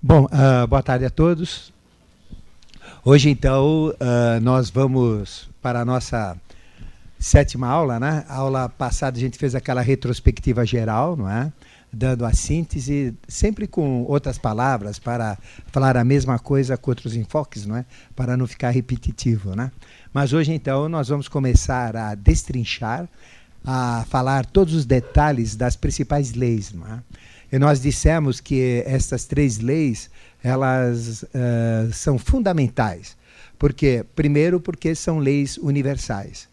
Bom, uh, boa tarde a todos. Hoje, então, uh, nós vamos para a nossa sétima aula, né? A aula passada a gente fez aquela retrospectiva geral, não é? Dando a síntese, sempre com outras palavras, para falar a mesma coisa com outros enfoques, não é? Para não ficar repetitivo, né? Mas hoje, então, nós vamos começar a destrinchar, a falar todos os detalhes das principais leis, não é? E nós dissemos que essas três leis elas uh, são fundamentais. Por quê? Primeiro, porque são leis universais.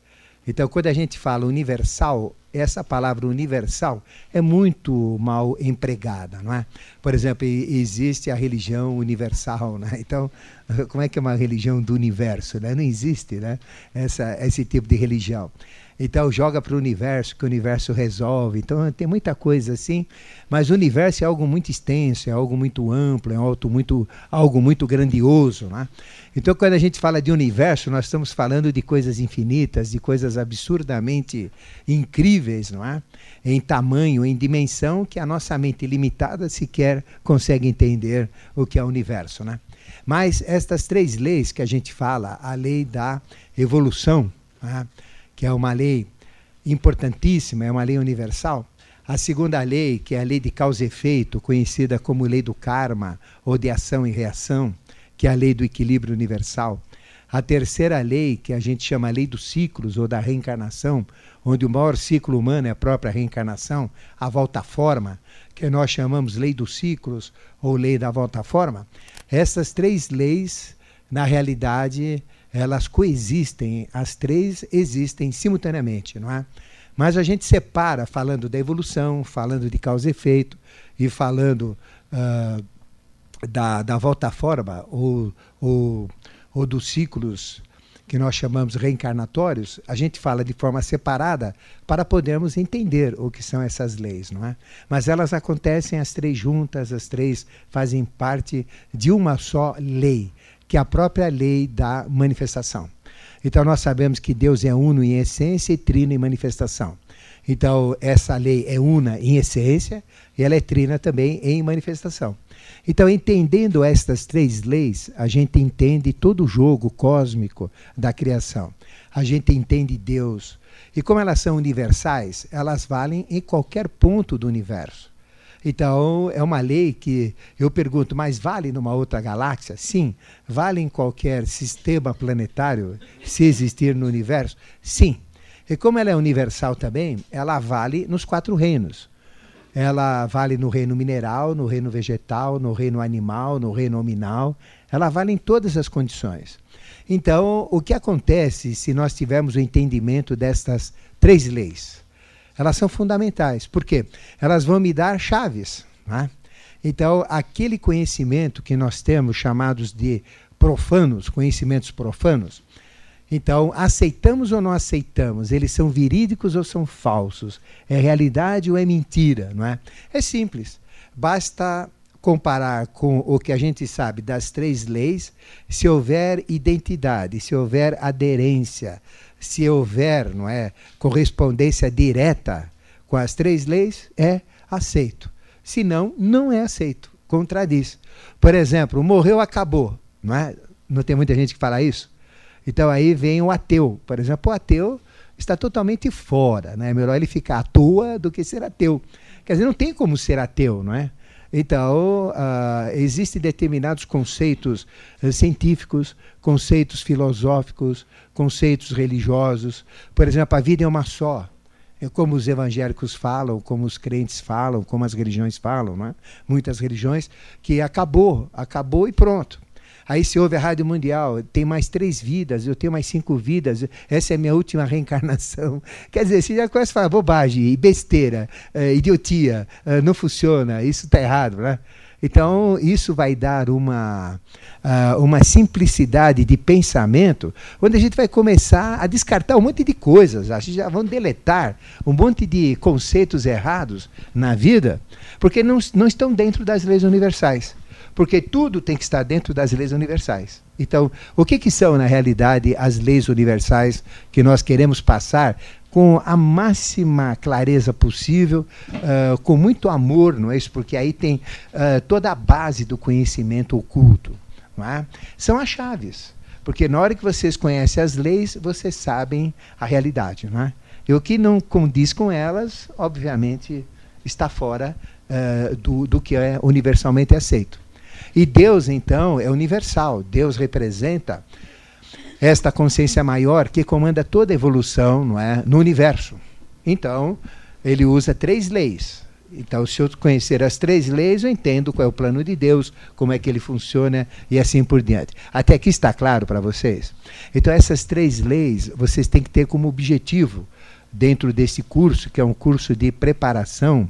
Então, quando a gente fala universal, essa palavra universal é muito mal empregada, não é? Por exemplo, existe a religião universal, né? Então, como é que é uma religião do universo? Né? Não existe, né? Essa, esse tipo de religião. Então joga para o universo, que o universo resolve. Então tem muita coisa assim, mas o universo é algo muito extenso, é algo muito amplo, é algo muito, algo muito grandioso. Né? Então quando a gente fala de universo, nós estamos falando de coisas infinitas, de coisas absurdamente incríveis, não é? Em tamanho, em dimensão, que a nossa mente limitada sequer consegue entender o que é o universo. Né? Mas estas três leis que a gente fala, a lei da evolução, né? Que é uma lei importantíssima, é uma lei universal. A segunda lei, que é a lei de causa e efeito, conhecida como lei do karma ou de ação e reação, que é a lei do equilíbrio universal. A terceira lei, que a gente chama lei dos ciclos ou da reencarnação, onde o maior ciclo humano é a própria reencarnação, a volta-forma, que nós chamamos lei dos ciclos ou lei da volta-forma. Essas três leis, na realidade, elas coexistem, as três existem simultaneamente, não é? Mas a gente separa falando da evolução, falando de causa e efeito e falando uh, da, da volta à forma ou, ou, ou dos ciclos que nós chamamos reencarnatórios, a gente fala de forma separada para podermos entender o que são essas leis, não é? Mas elas acontecem as três juntas, as três fazem parte de uma só lei que a própria lei da manifestação. Então nós sabemos que Deus é uno em essência e trino em manifestação. Então essa lei é una em essência e ela é trina também em manifestação. Então, entendendo estas três leis, a gente entende todo o jogo cósmico da criação. A gente entende Deus. E como elas são universais, elas valem em qualquer ponto do universo. Então, é uma lei que eu pergunto, mas vale numa outra galáxia? Sim. Vale em qualquer sistema planetário, se existir no universo? Sim. E como ela é universal também, ela vale nos quatro reinos. Ela vale no reino mineral, no reino vegetal, no reino animal, no reino nominal. Ela vale em todas as condições. Então, o que acontece se nós tivermos o entendimento destas três leis? Elas são fundamentais. Por quê? Elas vão me dar chaves. Né? Então, aquele conhecimento que nós temos, chamados de profanos, conhecimentos profanos, então, aceitamos ou não aceitamos? Eles são verídicos ou são falsos? É realidade ou é mentira? Não é? é simples. Basta comparar com o que a gente sabe das três leis, se houver identidade, se houver aderência, se houver não é, correspondência direta com as três leis, é aceito. Se não, não é aceito. Contradiz. Por exemplo, morreu, acabou. Não, é? não tem muita gente que fala isso? Então aí vem o ateu. Por exemplo, o ateu está totalmente fora. Né? É melhor ele ficar à toa do que ser ateu. Quer dizer, não tem como ser ateu, não é? Então, uh, existem determinados conceitos uh, científicos, conceitos filosóficos, conceitos religiosos. Por exemplo, a vida é uma só. É como os evangélicos falam, como os crentes falam, como as religiões falam, né? muitas religiões, que acabou, acabou e pronto. Aí se ouve a Rádio Mundial, tem mais três vidas, eu tenho mais cinco vidas, essa é a minha última reencarnação. Quer dizer, você já começa a falar bobagem, besteira, é, idiotia, é, não funciona, isso está errado, né? Então, isso vai dar uma, uh, uma simplicidade de pensamento, onde a gente vai começar a descartar um monte de coisas, a gente já vão deletar um monte de conceitos errados na vida, porque não, não estão dentro das leis universais. Porque tudo tem que estar dentro das leis universais. Então, o que, que são, na realidade, as leis universais que nós queremos passar com a máxima clareza possível, uh, com muito amor, não é isso? Porque aí tem uh, toda a base do conhecimento oculto. Não é? São as chaves. Porque na hora que vocês conhecem as leis, vocês sabem a realidade. Não é? E o que não condiz com elas, obviamente, está fora uh, do, do que é universalmente aceito. E Deus, então, é universal. Deus representa esta consciência maior que comanda toda a evolução não é, no universo. Então, ele usa três leis. Então, se eu conhecer as três leis, eu entendo qual é o plano de Deus, como é que ele funciona e assim por diante. Até aqui está claro para vocês? Então, essas três leis vocês têm que ter como objetivo dentro desse curso, que é um curso de preparação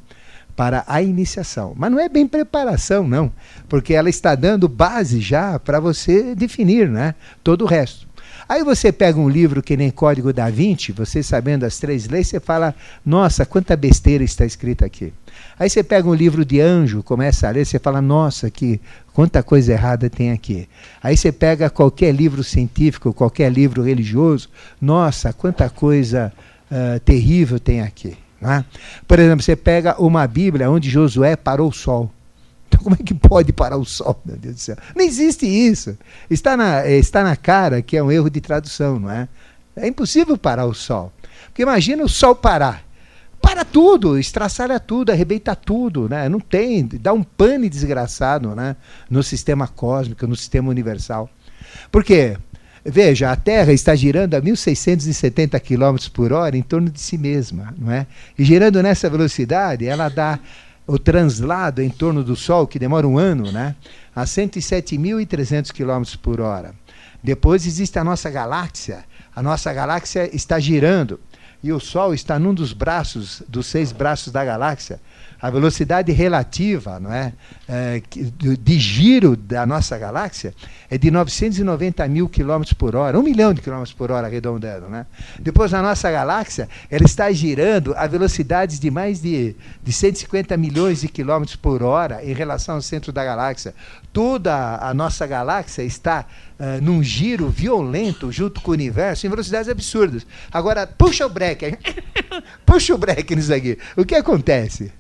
para a iniciação. Mas não é bem preparação, não, porque ela está dando base já para você definir né, todo o resto. Aí você pega um livro que nem Código da Vinci, você sabendo as três leis, você fala, nossa, quanta besteira está escrita aqui. Aí você pega um livro de anjo, começa a ler, você fala, nossa, que quanta coisa errada tem aqui. Aí você pega qualquer livro científico, qualquer livro religioso, nossa, quanta coisa uh, terrível tem aqui. É? Por exemplo, você pega uma Bíblia onde Josué parou o sol. Então, como é que pode parar o sol, meu Deus do céu? Não existe isso. Está na, está na cara que é um erro de tradução, não é? É impossível parar o sol. Porque imagina o sol parar. Para tudo, estraçalha tudo, arrebenta tudo, né? Não tem, dá um pane desgraçado, né? No sistema cósmico, no sistema universal. Por quê? Veja, a Terra está girando a 1.670 km por hora em torno de si mesma, não é? E girando nessa velocidade, ela dá o translado em torno do Sol, que demora um ano, né? a 107.300 km por hora. Depois existe a nossa galáxia. A nossa galáxia está girando e o Sol está num dos braços, dos seis braços da galáxia, a velocidade relativa não é, é, de giro da nossa galáxia é de 990 mil quilômetros por hora, um milhão de quilômetros por hora arredondando. Né? Depois, a nossa galáxia ela está girando a velocidades de mais de, de 150 milhões de quilômetros por hora em relação ao centro da galáxia. Toda a nossa galáxia está uh, num giro violento junto com o universo em velocidades absurdas. Agora, puxa o break, puxa o break nisso aqui. O que acontece?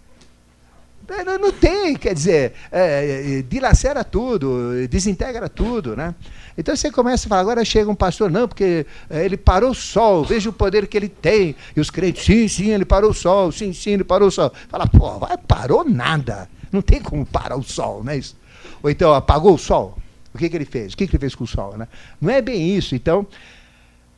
É, não, não tem, quer dizer, é, é, dilacera tudo, desintegra tudo, né? Então você começa a falar, agora chega um pastor, não, porque é, ele parou o sol, veja o poder que ele tem. E os crentes, sim, sim, ele parou o sol, sim, sim, ele parou o sol. Fala, pô, vai, parou nada. Não tem como parar o sol, não é isso? Ou então, apagou o sol. O que, que ele fez? O que, que ele fez com o sol? Né? Não é bem isso. Então,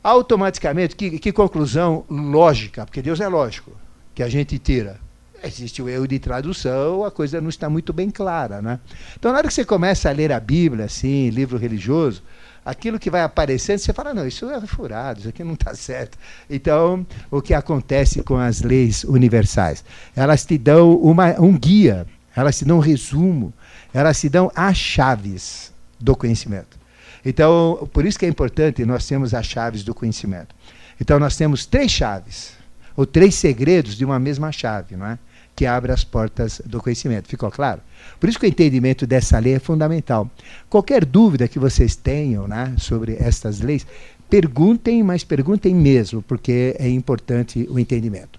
automaticamente, que, que conclusão lógica, porque Deus é lógico, que a gente tira existe o erro de tradução, a coisa não está muito bem clara. Né? Então, na hora que você começa a ler a Bíblia, assim, livro religioso, aquilo que vai aparecendo, você fala, não, isso é furado, isso aqui não está certo. Então, o que acontece com as leis universais? Elas te dão uma, um guia, elas te dão um resumo, elas te dão as chaves do conhecimento. Então, por isso que é importante nós temos as chaves do conhecimento. Então, nós temos três chaves, ou três segredos de uma mesma chave, não é? Que abre as portas do conhecimento. Ficou claro? Por isso que o entendimento dessa lei é fundamental. Qualquer dúvida que vocês tenham né, sobre estas leis, perguntem, mas perguntem mesmo, porque é importante o entendimento.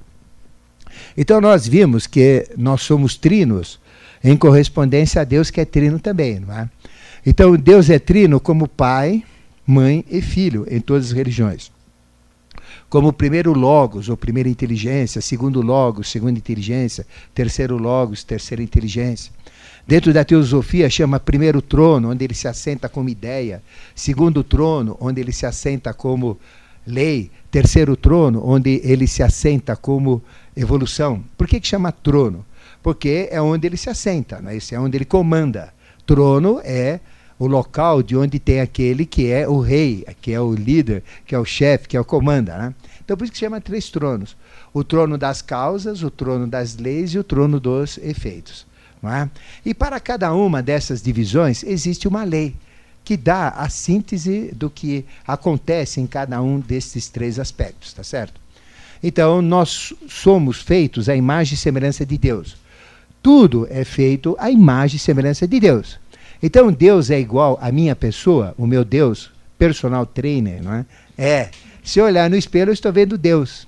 Então nós vimos que nós somos trinos em correspondência a Deus que é trino também, não é? Então Deus é trino como pai, mãe e filho em todas as religiões como primeiro logos, ou primeira inteligência, segundo logos, segunda inteligência, terceiro logos, terceira inteligência. Dentro da teosofia chama primeiro trono, onde ele se assenta como ideia, segundo trono, onde ele se assenta como lei, terceiro trono, onde ele se assenta como evolução. Por que, que chama trono? Porque é onde ele se assenta, né? Esse é onde ele comanda. Trono é o local de onde tem aquele que é o rei, que é o líder, que é o chefe, que é o comanda. Né? Então por isso que chama três tronos. O trono das causas, o trono das leis e o trono dos efeitos. É? E para cada uma dessas divisões existe uma lei que dá a síntese do que acontece em cada um desses três aspectos, tá certo? Então, nós somos feitos à imagem e semelhança de Deus. Tudo é feito à imagem e semelhança de Deus. Então Deus é igual à minha pessoa, o meu Deus, personal trainer, não é? É. Se eu olhar no espelho, eu estou vendo Deus.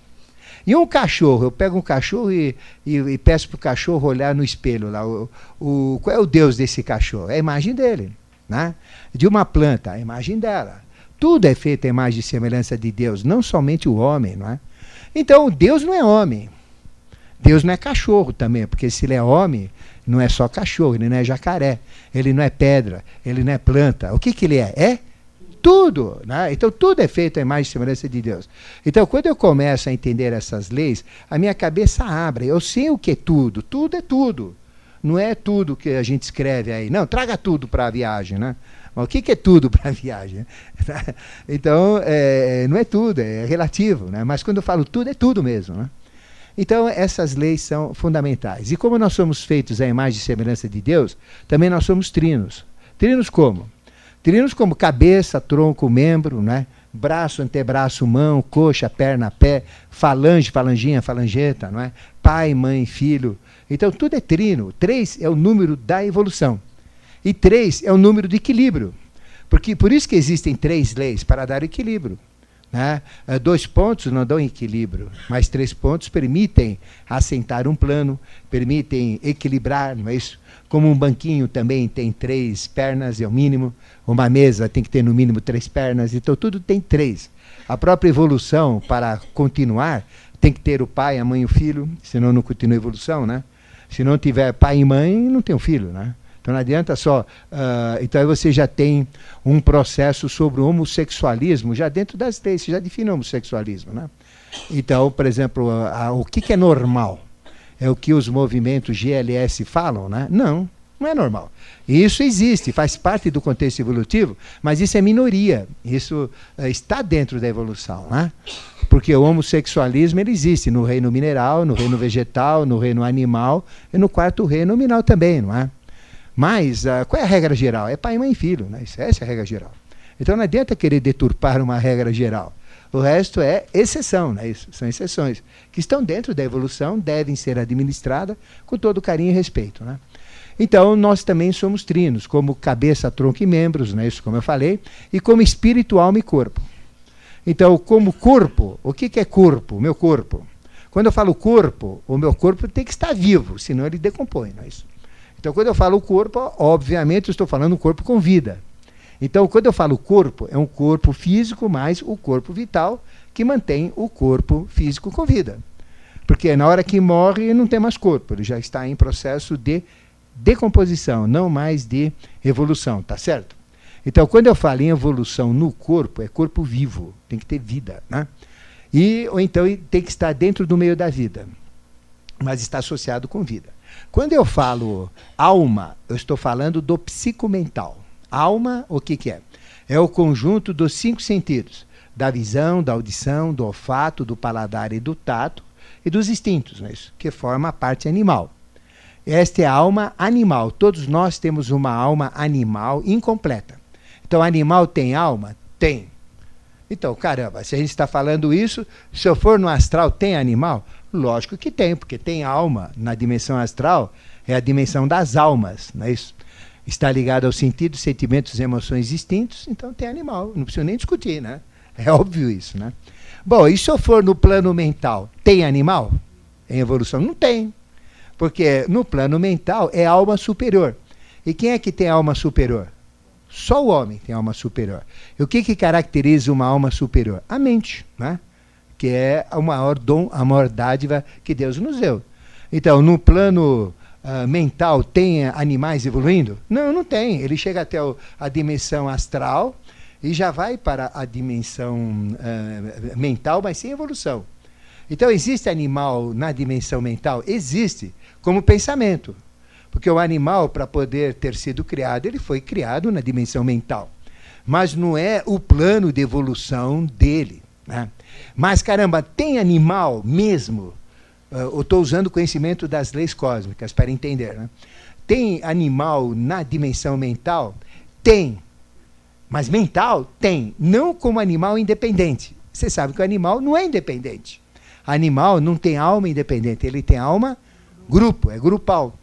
E um cachorro, eu pego um cachorro e, e, e peço para o cachorro olhar no espelho lá. O, o, qual é o Deus desse cachorro? É a imagem dele. Né? De uma planta, a imagem dela. Tudo é feito a imagem e semelhança de Deus, não somente o homem. Não é? Então, Deus não é homem. Deus não é cachorro também, porque se ele é homem, não é só cachorro, ele não é jacaré, ele não é pedra, ele não é planta. O que, que ele é? É tudo. Né? Então, tudo é feito à imagem e semelhança de Deus. Então, quando eu começo a entender essas leis, a minha cabeça abre. Eu sei o que é tudo. Tudo é tudo. Não é tudo que a gente escreve aí. Não, traga tudo para a viagem. Né? Mas o que, que é tudo para a viagem? então, é, não é tudo, é relativo. Né? Mas quando eu falo tudo, é tudo mesmo. Né? Então, essas leis são fundamentais. E como nós somos feitos à imagem e semelhança de Deus, também nós somos trinos. Trinos como? Trinos como cabeça, tronco, membro, né? braço, antebraço, mão, coxa, perna, pé, falange, falanginha, falangeta, não é? pai, mãe, filho. Então tudo é trino. Três é o número da evolução. E três é o número de equilíbrio. Porque por isso que existem três leis para dar equilíbrio. Né? Eh, dois pontos não dão equilíbrio, mas três pontos permitem assentar um plano, permitem equilibrar, não é isso? Como um banquinho também tem três pernas, é o mínimo, uma mesa tem que ter no mínimo três pernas, então tudo tem três. A própria evolução, para continuar, tem que ter o pai, a mãe e o filho, senão não continua a evolução, né? Se não tiver pai e mãe, não tem um filho, né? Então não adianta só. Uh, então aí você já tem um processo sobre o homossexualismo, já dentro das leis, você já define o homossexualismo. Né? Então, por exemplo, o que, que é normal? É o que os movimentos GLS falam? Né? Não, não é normal. Isso existe, faz parte do contexto evolutivo, mas isso é minoria. Isso uh, está dentro da evolução. Né? Porque o homossexualismo ele existe no reino mineral, no reino vegetal, no reino animal e no quarto reino nominal também, não é? Mas uh, qual é a regra geral? É pai, mãe e filho. Né? Essa é a regra geral. Então não adianta querer deturpar uma regra geral. O resto é exceção, né? Isso, são exceções que estão dentro da evolução, devem ser administradas com todo carinho e respeito. Né? Então, nós também somos trinos, como cabeça, tronco e membros, né? isso como eu falei, e como espírito, alma e corpo. Então, como corpo, o que, que é corpo? Meu corpo. Quando eu falo corpo, o meu corpo tem que estar vivo, senão ele decompõe, não é isso? Então, quando eu falo corpo, obviamente eu estou falando um corpo com vida. Então, quando eu falo corpo, é um corpo físico mais o corpo vital que mantém o corpo físico com vida. Porque na hora que morre, não tem mais corpo, ele já está em processo de decomposição, não mais de evolução, tá certo? Então, quando eu falo em evolução no corpo, é corpo vivo, tem que ter vida, né? E, ou então tem que estar dentro do meio da vida, mas está associado com vida. Quando eu falo alma, eu estou falando do psicomental. Alma, o que, que é? É o conjunto dos cinco sentidos: da visão, da audição, do olfato, do paladar e do tato, e dos instintos, é isso? que forma a parte animal. Esta é a alma animal. Todos nós temos uma alma animal incompleta. Então, animal tem alma? Tem. Então, caramba, se a gente está falando isso, se eu for no astral, tem animal? Lógico que tem, porque tem alma na dimensão astral, é a dimensão das almas, não é isso? Está ligado aos sentidos, sentimentos e emoções distintos, então tem animal, não precisa nem discutir, né? É óbvio isso, né? Bom, e se eu for no plano mental, tem animal em evolução? Não tem. Porque no plano mental é alma superior. E quem é que tem alma superior? Só o homem tem alma superior. E o que, que caracteriza uma alma superior? A mente, né? Que é o maior dom, a maior dádiva que Deus nos deu. Então, no plano uh, mental, tem animais evoluindo? Não, não tem. Ele chega até o, a dimensão astral e já vai para a dimensão uh, mental, mas sem evolução. Então, existe animal na dimensão mental? Existe, como pensamento. Porque o animal, para poder ter sido criado, ele foi criado na dimensão mental. Mas não é o plano de evolução dele. Né? Mas, caramba, tem animal mesmo? Uh, eu estou usando o conhecimento das leis cósmicas para entender. Né? Tem animal na dimensão mental? Tem. Mas mental? Tem. Não como animal independente. Você sabe que o animal não é independente. Animal não tem alma independente, ele tem alma grupo, é grupal.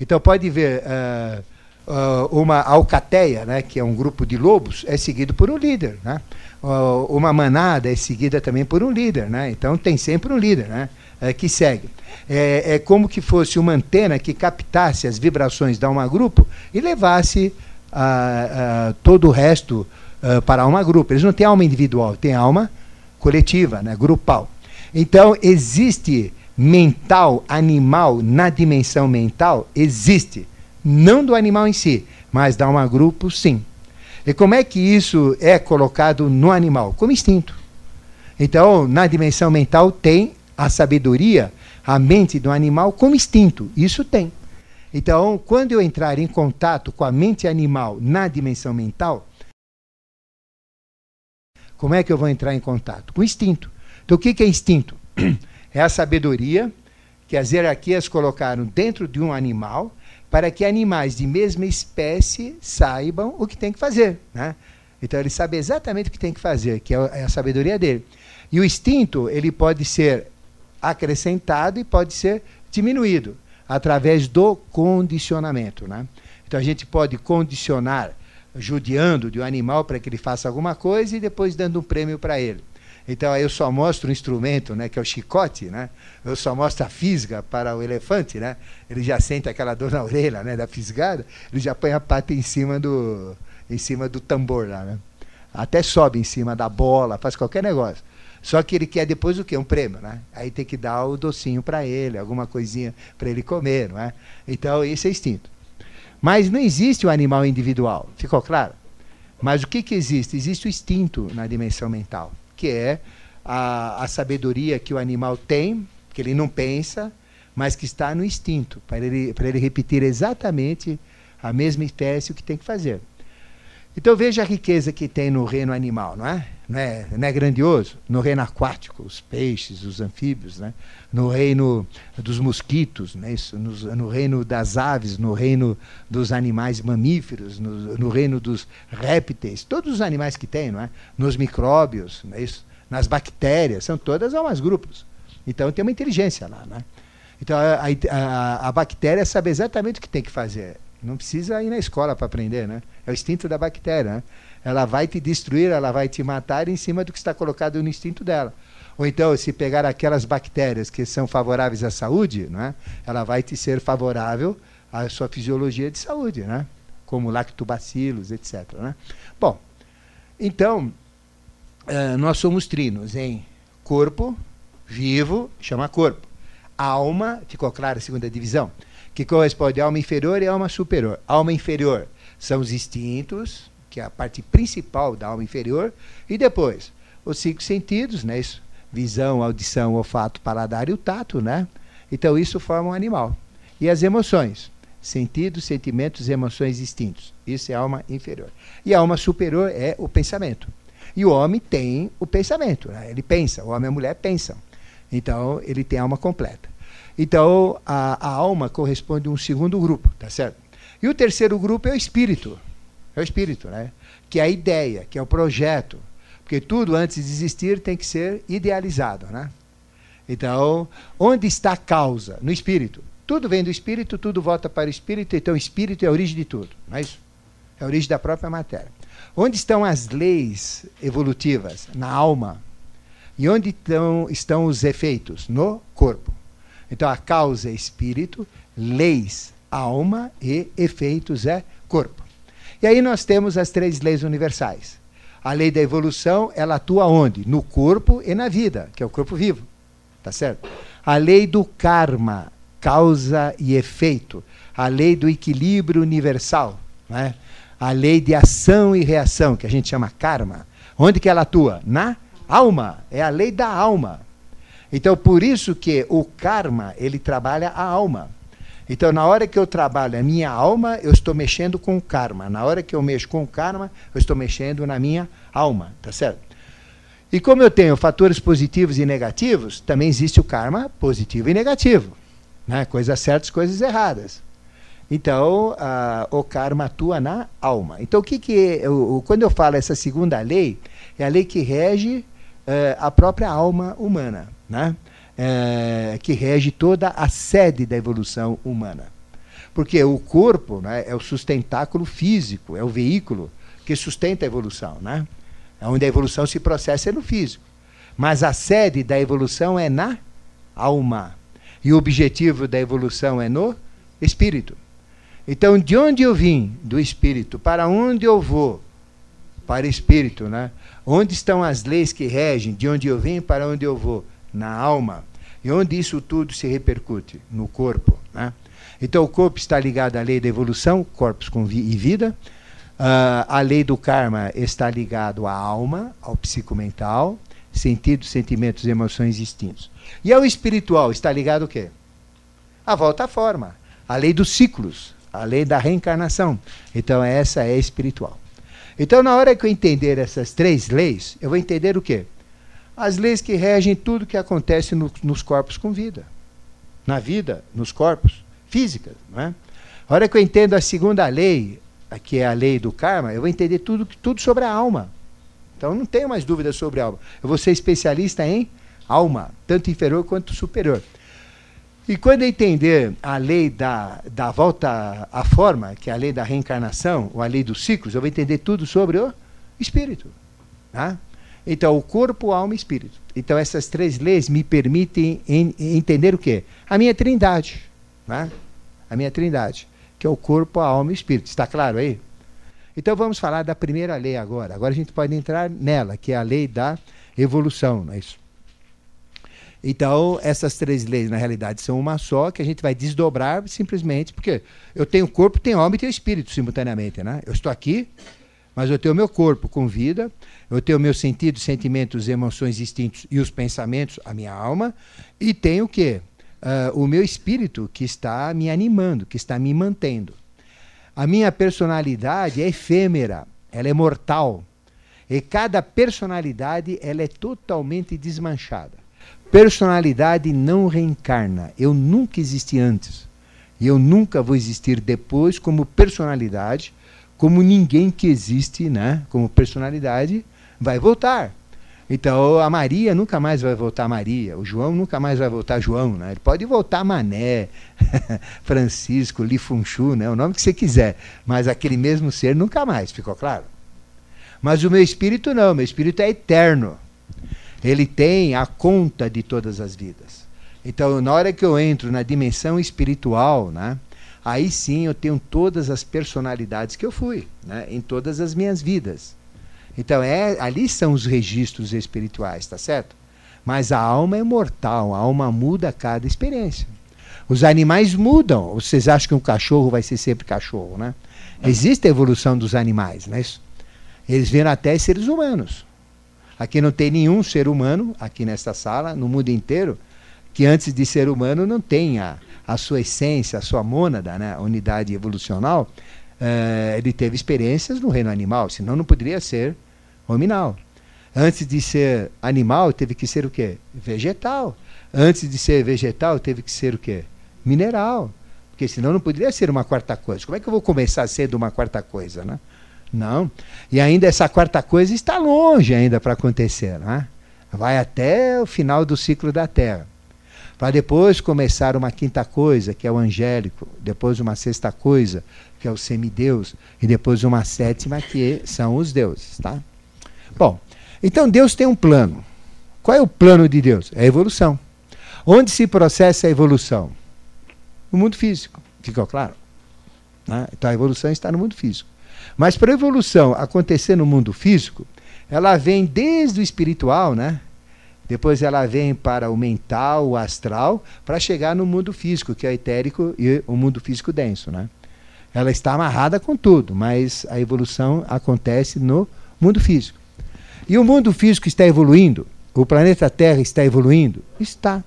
Então pode ver, uh, uh, uma alcateia, né, que é um grupo de lobos, é seguido por um líder. Né? Uh, uma manada é seguida também por um líder. Né? Então tem sempre um líder né, é, que segue. É, é, como que fosse uma antena que captasse as vibrações de uma grupo e levasse uh, todo o resto para uma grupo. Eles não têm alma individual, têm alma coletiva, né, grupal. Então existe mental, animal, na dimensão mental, existe não do animal em si, mas da uma grupo, sim. E como é que isso é colocado no animal? Como instinto. Então, na dimensão mental tem a sabedoria, a mente do animal como instinto. Isso tem. Então, quando eu entrar em contato com a mente animal na dimensão mental, como é que eu vou entrar em contato? Com instinto. Então, o que é instinto? É a sabedoria que as hierarquias colocaram dentro de um animal para que animais de mesma espécie saibam o que tem que fazer. Né? Então ele sabe exatamente o que tem que fazer, que é, é a sabedoria dele. E o instinto ele pode ser acrescentado e pode ser diminuído através do condicionamento. Né? Então a gente pode condicionar judiando de um animal para que ele faça alguma coisa e depois dando um prêmio para ele. Então aí eu só mostro o instrumento, né, que é o chicote, né? Eu só mostro a fisga para o elefante, né? Ele já sente aquela dor na orelha, né, da fisgada, ele já põe a pata em cima do em cima do tambor lá, né? Até sobe em cima da bola, faz qualquer negócio. Só que ele quer depois o quê? Um prêmio, né? Aí tem que dar o docinho para ele, alguma coisinha para ele comer, não é? Então, isso é instinto. Mas não existe o animal individual, ficou claro? Mas o que, que existe? Existe o instinto na dimensão mental que é a, a sabedoria que o animal tem, que ele não pensa, mas que está no instinto, para ele, para ele repetir exatamente a mesma espécie o que tem que fazer. Então veja a riqueza que tem no reino animal, não é? Não é, não é grandioso? No reino aquático, os peixes, os anfíbios, né? no reino dos mosquitos, né? Isso, no, no, reino das aves, no reino dos animais mamíferos, no, no, reino dos répteis, todos os animais que tem, não é? nos micróbios, não é isso? nas bactérias, são todas almas grupos. Então tem uma inteligência lá. Né? Então a, a, a bactéria sabe exatamente o que tem que fazer. Não precisa ir na escola para aprender, né? É o instinto da bactéria, né? Ela vai te destruir, ela vai te matar em cima do que está colocado no instinto dela. Ou então, se pegar aquelas bactérias que são favoráveis à saúde, né? Ela vai te ser favorável à sua fisiologia de saúde, né? Como lactobacilos, etc. Né? Bom, então uh, nós somos trinos em corpo vivo, chama corpo. Alma, ficou claro a segunda divisão? que corresponde à alma inferior e alma superior. A alma inferior são os instintos, que é a parte principal da alma inferior, e depois os cinco sentidos, né? Isso, visão, audição, olfato, paladar e o tato, né? Então isso forma um animal. E as emoções, sentidos, sentimentos, emoções, instintos. Isso é alma inferior. E a alma superior é o pensamento. E o homem tem o pensamento, né? ele pensa, o homem e a mulher pensam. Então ele tem a alma completa. Então, a, a alma corresponde a um segundo grupo, tá certo? E o terceiro grupo é o espírito. É o espírito, né? Que é a ideia, que é o projeto. Porque tudo antes de existir tem que ser idealizado, né? Então, onde está a causa? No espírito. Tudo vem do espírito, tudo volta para o espírito, então o espírito é a origem de tudo, não é isso? É a origem da própria matéria. Onde estão as leis evolutivas? Na alma. E onde estão, estão os efeitos? No corpo. Então a causa é espírito, leis, alma e efeitos é corpo. E aí nós temos as três leis universais. A lei da evolução, ela atua onde? No corpo e na vida, que é o corpo vivo. Tá certo? A lei do karma, causa e efeito. A lei do equilíbrio universal, né? A lei de ação e reação, que a gente chama karma. Onde que ela atua? Na alma. É a lei da alma. Então, por isso que o karma, ele trabalha a alma. Então, na hora que eu trabalho a minha alma, eu estou mexendo com o karma. Na hora que eu mexo com o karma, eu estou mexendo na minha alma, tá certo? E como eu tenho fatores positivos e negativos, também existe o karma positivo e negativo. Né? Coisas certas, coisas erradas. Então, o karma atua na alma. Então, o que, que é, o, quando eu falo essa segunda lei, é a lei que rege uh, a própria alma humana né? É, que rege toda a sede da evolução humana. Porque o corpo né, é o sustentáculo físico, é o veículo que sustenta a evolução. Né? É onde a evolução se processa é no físico. Mas a sede da evolução é na alma. E o objetivo da evolução é no espírito. Então, de onde eu vim? Do espírito. Para onde eu vou? Para o espírito, né? Onde estão as leis que regem? De onde eu vim para onde eu vou? Na alma. E onde isso tudo se repercute? No corpo, né? Então, o corpo está ligado à lei da evolução, corpos com vi e vida. Uh, a lei do karma está ligado à alma, ao psicomental, sentidos, sentimentos, emoções e instintos. E ao espiritual está ligado o quê? A volta à forma, a lei dos ciclos, a lei da reencarnação. Então essa é espiritual. Então na hora que eu entender essas três leis, eu vou entender o quê? As leis que regem tudo que acontece no, nos corpos com vida. Na vida, nos corpos físicos. Não é? A hora que eu entendo a segunda lei, que é a lei do karma, eu vou entender tudo, tudo sobre a alma. Então não tenho mais dúvidas sobre a alma. Eu vou ser especialista em alma, tanto inferior quanto superior. E quando eu entender a lei da, da volta à forma, que é a lei da reencarnação, ou a lei dos ciclos, eu vou entender tudo sobre o espírito. Tá? Então, o corpo, alma e espírito. Então, essas três leis me permitem en, entender o quê? A minha trindade. Tá? A minha trindade, que é o corpo, a alma e o espírito. Está claro aí? Então vamos falar da primeira lei agora. Agora a gente pode entrar nela, que é a lei da evolução, não é isso? Então, essas três leis, na realidade, são uma só, que a gente vai desdobrar simplesmente, porque eu tenho corpo, tenho alma e tenho espírito simultaneamente. Né? Eu estou aqui, mas eu tenho meu corpo com vida, eu tenho meus sentidos, sentimentos, emoções, instintos e os pensamentos, a minha alma, e tenho o quê? Uh, o meu espírito que está me animando, que está me mantendo. A minha personalidade é efêmera, ela é mortal. E cada personalidade ela é totalmente desmanchada. Personalidade não reencarna. Eu nunca existi antes. E eu nunca vou existir depois como personalidade, como ninguém que existe, né, como personalidade, vai voltar. Então a Maria nunca mais vai voltar Maria, o João nunca mais vai voltar João, né? Ele pode voltar Mané, Francisco, Lifunchu, né? O nome que você quiser, mas aquele mesmo ser nunca mais, ficou claro? Mas o meu espírito não, meu espírito é eterno. Ele tem a conta de todas as vidas. Então, na hora que eu entro na dimensão espiritual, né? Aí sim eu tenho todas as personalidades que eu fui, né? Em todas as minhas vidas. Então, é, ali são os registros espirituais, tá certo? Mas a alma é mortal, a alma muda a cada experiência. Os animais mudam. Vocês acham que um cachorro vai ser sempre cachorro, né? Existe a evolução dos animais, não é isso? Eles viram até seres humanos. Aqui não tem nenhum ser humano, aqui nesta sala, no mundo inteiro, que antes de ser humano não tenha a sua essência, a sua mônada, né, a unidade evolucional, uh, ele teve experiências no reino animal, senão não poderia ser Hominal. Antes de ser animal, teve que ser o quê? Vegetal. Antes de ser vegetal, teve que ser o quê? Mineral. Porque senão não poderia ser uma quarta coisa. Como é que eu vou começar de uma quarta coisa, né? Não. E ainda essa quarta coisa está longe ainda para acontecer, né? Vai até o final do ciclo da Terra. Para depois começar uma quinta coisa, que é o angélico, depois uma sexta coisa, que é o semideus, e depois uma sétima, que são os deuses, tá? Bom, então Deus tem um plano. Qual é o plano de Deus? É a evolução. Onde se processa a evolução? No mundo físico. Ficou claro? Né? Então a evolução está no mundo físico. Mas para a evolução acontecer no mundo físico, ela vem desde o espiritual, né? Depois ela vem para o mental, o astral, para chegar no mundo físico, que é o etérico e o mundo físico denso, né? Ela está amarrada com tudo, mas a evolução acontece no mundo físico. E o mundo físico está evoluindo? O planeta Terra está evoluindo? Está.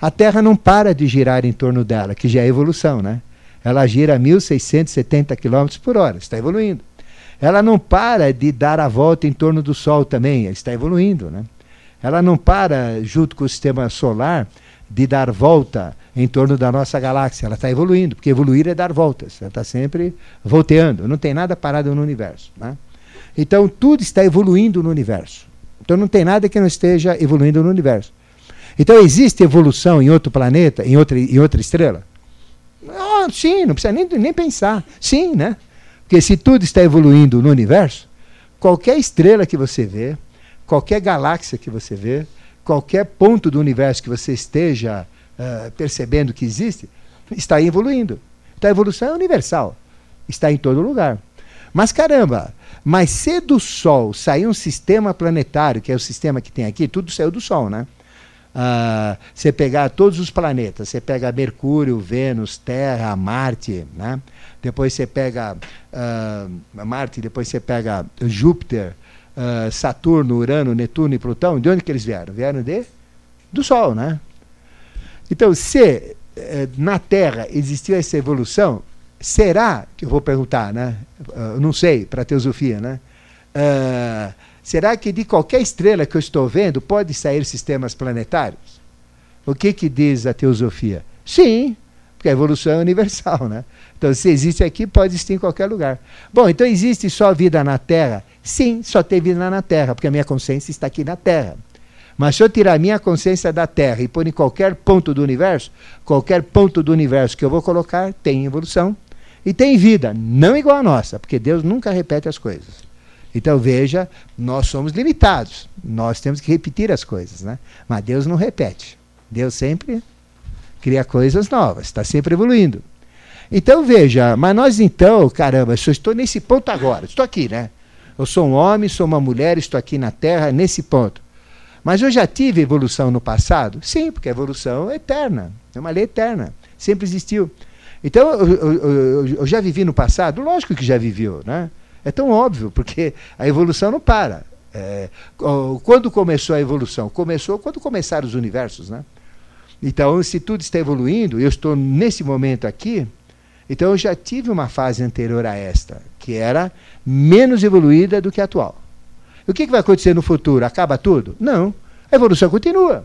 A Terra não para de girar em torno dela, que já é evolução, né? Ela gira a 1.670 km por hora, está evoluindo. Ela não para de dar a volta em torno do Sol também, está evoluindo, né? Ela não para, junto com o sistema solar, de dar volta em torno da nossa galáxia. Ela está evoluindo, porque evoluir é dar voltas. Ela está sempre volteando. Não tem nada parado no universo. Né? Então tudo está evoluindo no universo. Então não tem nada que não esteja evoluindo no universo. Então existe evolução em outro planeta, em outra, em outra estrela? Não, sim, não precisa nem, nem pensar. Sim, né? Porque se tudo está evoluindo no universo, qualquer estrela que você vê, qualquer galáxia que você vê, qualquer ponto do universo que você esteja uh, percebendo que existe, está evoluindo. Então a evolução é universal, está em todo lugar. Mas caramba, mas se do Sol sair um sistema planetário, que é o sistema que tem aqui, tudo saiu do Sol, né? Uh, você pegar todos os planetas, você pega Mercúrio, Vênus, Terra, Marte, né? depois você pega uh, Marte, depois você pega Júpiter, uh, Saturno, Urano, Netuno e Plutão, de onde que eles vieram? Vieram de do Sol, né? Então, se eh, na Terra existiu essa evolução, será que eu vou perguntar, né? não sei para a teosofia, né? Será que de qualquer estrela que eu estou vendo pode sair sistemas planetários? O que, que diz a teosofia? Sim, porque a evolução é universal, né? Então, se existe aqui, pode existir em qualquer lugar. Bom, então existe só vida na Terra? Sim, só tem vida na Terra, porque a minha consciência está aqui na Terra. Mas se eu tirar minha consciência da Terra e pôr em qualquer ponto do universo, qualquer ponto do universo que eu vou colocar tem evolução e tem vida, não igual a nossa, porque Deus nunca repete as coisas. Então veja, nós somos limitados. Nós temos que repetir as coisas, né? Mas Deus não repete. Deus sempre cria coisas novas, está sempre evoluindo. Então veja, mas nós então, caramba, eu estou nesse ponto agora, estou aqui, né? Eu sou um homem, sou uma mulher, estou aqui na Terra nesse ponto. Mas eu já tive evolução no passado? Sim, porque a evolução é eterna, é uma lei eterna, sempre existiu. Então eu, eu, eu, já vivi no passado? Lógico que já viveu, né? É tão óbvio, porque a evolução não para. É, quando começou a evolução? Começou quando começaram os universos, né? Então, se tudo está evoluindo, eu estou nesse momento aqui, então eu já tive uma fase anterior a esta, que era menos evoluída do que a atual. E o que, que vai acontecer no futuro? Acaba tudo? Não. A evolução continua.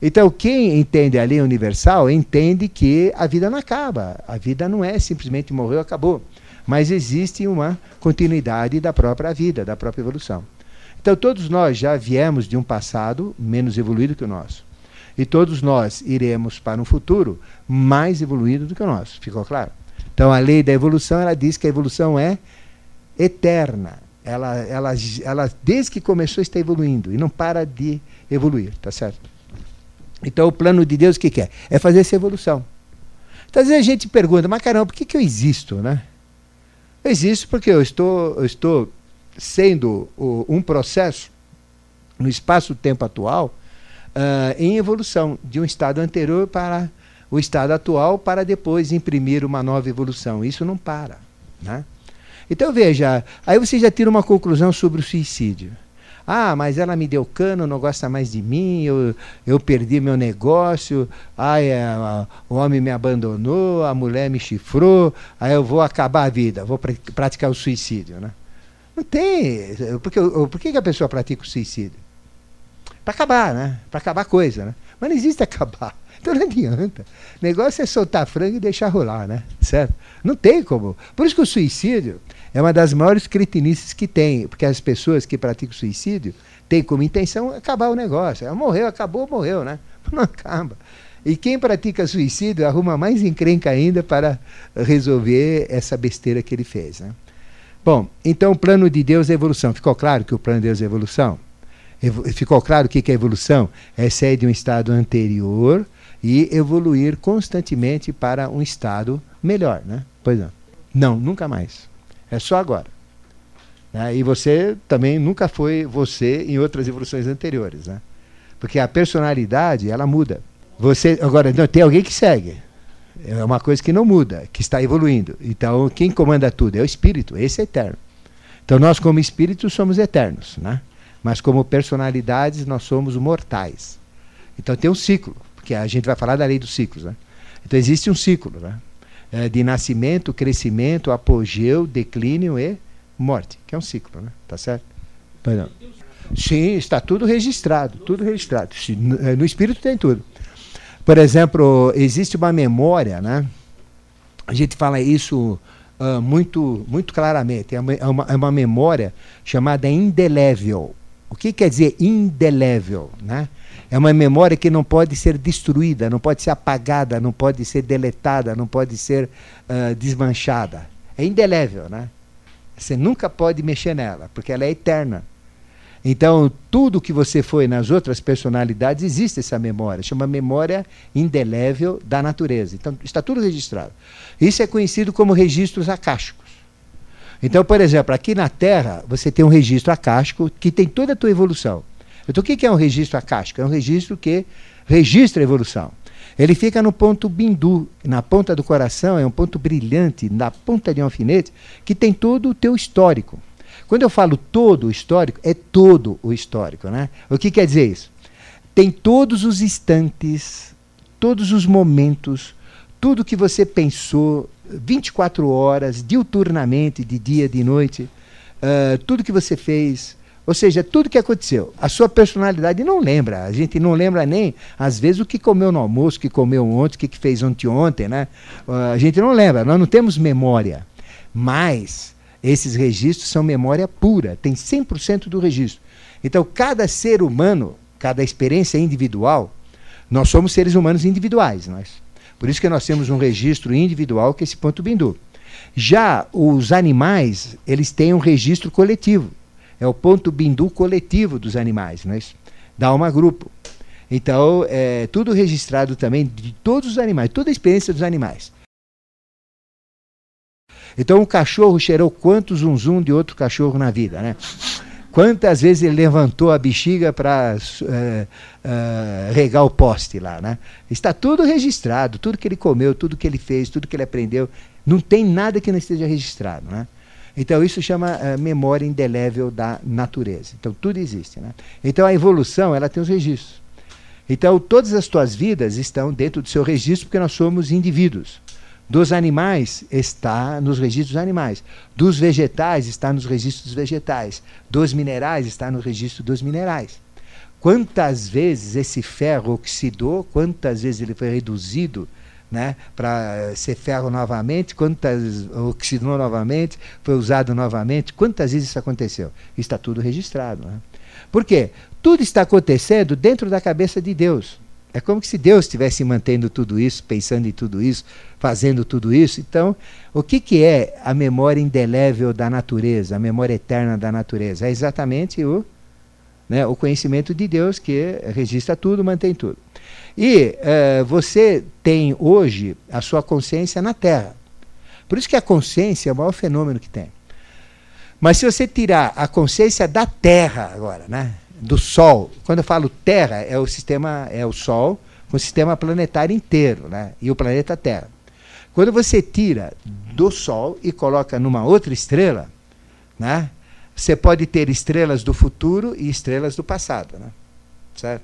Então, quem entende a lei universal entende que a vida não acaba. A vida não é simplesmente morreu, acabou mas existe uma continuidade da própria vida, da própria evolução. Então, todos nós já viemos de um passado menos evoluído que o nosso. E todos nós iremos para um futuro mais evoluído do que o nosso. Ficou claro? Então, a lei da evolução, ela diz que a evolução é eterna. Ela, ela, ela desde que começou, está evoluindo e não para de evoluir, tá certo? Então, o plano de Deus, o que, que é? É fazer essa evolução. Então, às vezes a gente pergunta, mas caramba, por que, que eu existo, né? Existe porque eu estou, eu estou sendo o, um processo no espaço-tempo atual uh, em evolução de um estado anterior para o estado atual para depois imprimir uma nova evolução. Isso não para. Né? Então veja, aí você já tira uma conclusão sobre o suicídio. Ah, mas ela me deu cano, não gosta mais de mim, eu, eu perdi meu negócio, ai, a, a, o homem me abandonou, a mulher me chifrou, aí eu vou acabar a vida, vou pr praticar o suicídio. Né? Não tem. Porque, por que a pessoa pratica o suicídio? Para acabar, né? Para acabar a coisa, né? Mas não existe acabar. Então não adianta. O negócio é soltar frango e deixar rolar, né? Certo? Não tem como. Por isso que o suicídio é uma das maiores cretinices que tem, porque as pessoas que praticam suicídio têm como intenção acabar o negócio. Morreu, acabou, morreu, né? Não acaba. E quem pratica suicídio arruma mais encrenca ainda para resolver essa besteira que ele fez. Né? Bom, então o plano de Deus é evolução. Ficou claro que o plano de Deus é evolução? Ficou claro o que é evolução? É sair de um estado anterior e evoluir constantemente para um estado melhor, né? Pois não. Não, nunca mais. É só agora. Né? E você também nunca foi você em outras evoluções anteriores. Né? Porque a personalidade, ela muda. Você Agora, não, tem alguém que segue. É uma coisa que não muda, que está evoluindo. Então, quem comanda tudo é o espírito, esse é eterno. Então, nós, como espíritos, somos eternos. Né? Mas, como personalidades, nós somos mortais. Então, tem um ciclo, porque a gente vai falar da lei dos ciclos. Né? Então, existe um ciclo. Né? é, de nascimento, crescimento, apogeu, declínio e morte, que é um ciclo, né? Tá certo? Perdão. Sim, está tudo registrado, tudo registrado. É, no espírito tem tudo. Por exemplo, existe uma memória, né? A gente fala isso uh, muito, muito claramente. É uma, é, uma, é uma memória chamada indelével. O que quer dizer indelével? Né? É uma memória que não pode ser destruída, não pode ser apagada, não pode ser deletada, não pode ser uh, desmanchada. É indelével, né? Você nunca pode mexer nela, porque ela é eterna. Então, tudo que você foi nas outras personalidades, existe essa memória, chama memória indelével da natureza. Então, está tudo registrado. Isso é conhecido como registros acásticos. Então, por exemplo, aqui na Terra, você tem um registro acástico que tem toda a tua evolução. Então, o que é um registro acástico? É um registro que registra a evolução. Ele fica no ponto bindu, na ponta do coração, é um ponto brilhante, na ponta de um alfinete, que tem todo o teu histórico. Quando eu falo todo o histórico, é todo o histórico. Né? O que quer dizer isso? Tem todos os instantes, todos os momentos, tudo que você pensou, 24 horas, diuturnamente, de dia, de noite, uh, tudo que você fez, ou seja, tudo que aconteceu. A sua personalidade não lembra. A gente não lembra nem, às vezes, o que comeu no almoço, o que comeu ontem, o que fez ontem ontem, né? Uh, a gente não lembra, nós não temos memória. Mas esses registros são memória pura, tem 100% do registro. Então, cada ser humano, cada experiência individual, nós somos seres humanos individuais. Nós. Por isso que nós temos um registro individual, que é esse ponto bindu. Já os animais, eles têm um registro coletivo é o ponto bindu coletivo dos animais, né? da alma grupo. Então, é tudo registrado também de todos os animais, toda a experiência dos animais. Então, um cachorro cheirou quanto zum zum de outro cachorro na vida, né? Quantas vezes ele levantou a bexiga para é, é, regar o poste lá, né? Está tudo registrado, tudo que ele comeu, tudo que ele fez, tudo que ele aprendeu. Não tem nada que não esteja registrado, né? Então isso chama uh, memória indelével da natureza. Então tudo existe. Né? Então a evolução ela tem os registros. Então todas as tuas vidas estão dentro do seu registro porque nós somos indivíduos. Dos animais está nos registros dos animais. Dos vegetais está nos registros dos vegetais. Dos minerais está no registro dos minerais. Quantas vezes esse ferro oxidou, quantas vezes ele foi reduzido né, para ser ferro novamente, quantas oxidou novamente, foi usado novamente, quantas vezes isso aconteceu? Está tudo registrado. Né? Por quê? Tudo está acontecendo dentro da cabeça de Deus. É como se Deus estivesse mantendo tudo isso, pensando em tudo isso, fazendo tudo isso. Então, o que, que é a memória indelével da natureza, a memória eterna da natureza? É exatamente o, né, o conhecimento de Deus que registra tudo, mantém tudo. E uh, você tem hoje a sua consciência na Terra. Por isso que a consciência é o maior fenômeno que tem. Mas se você tirar a consciência da Terra agora, né, do Sol, quando eu falo Terra, é o sistema, é o Sol, com o sistema planetário inteiro, né, e o planeta Terra. Quando você tira do Sol e coloca numa outra estrela, né, você pode ter estrelas do futuro e estrelas do passado, né, certo?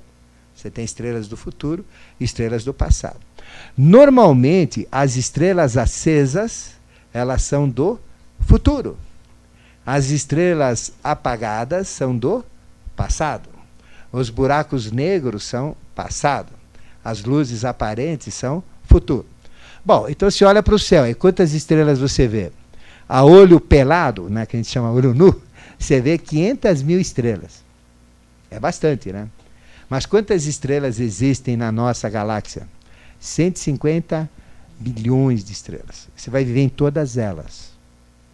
Você tem estrelas do futuro estrelas do passado. Normalmente, as estrelas acesas, elas são do futuro. As estrelas apagadas são do passado. Os buracos negros são passado. As luzes aparentes são futuro. Bom, então se olha para o céu, e quantas estrelas você vê? A olho pelado, né, que a gente chama olho nu, você vê 500 mil estrelas. É bastante, né? Mas quantas estrelas existem na nossa galáxia? 150 bilhões de estrelas. Você vai viver em todas elas,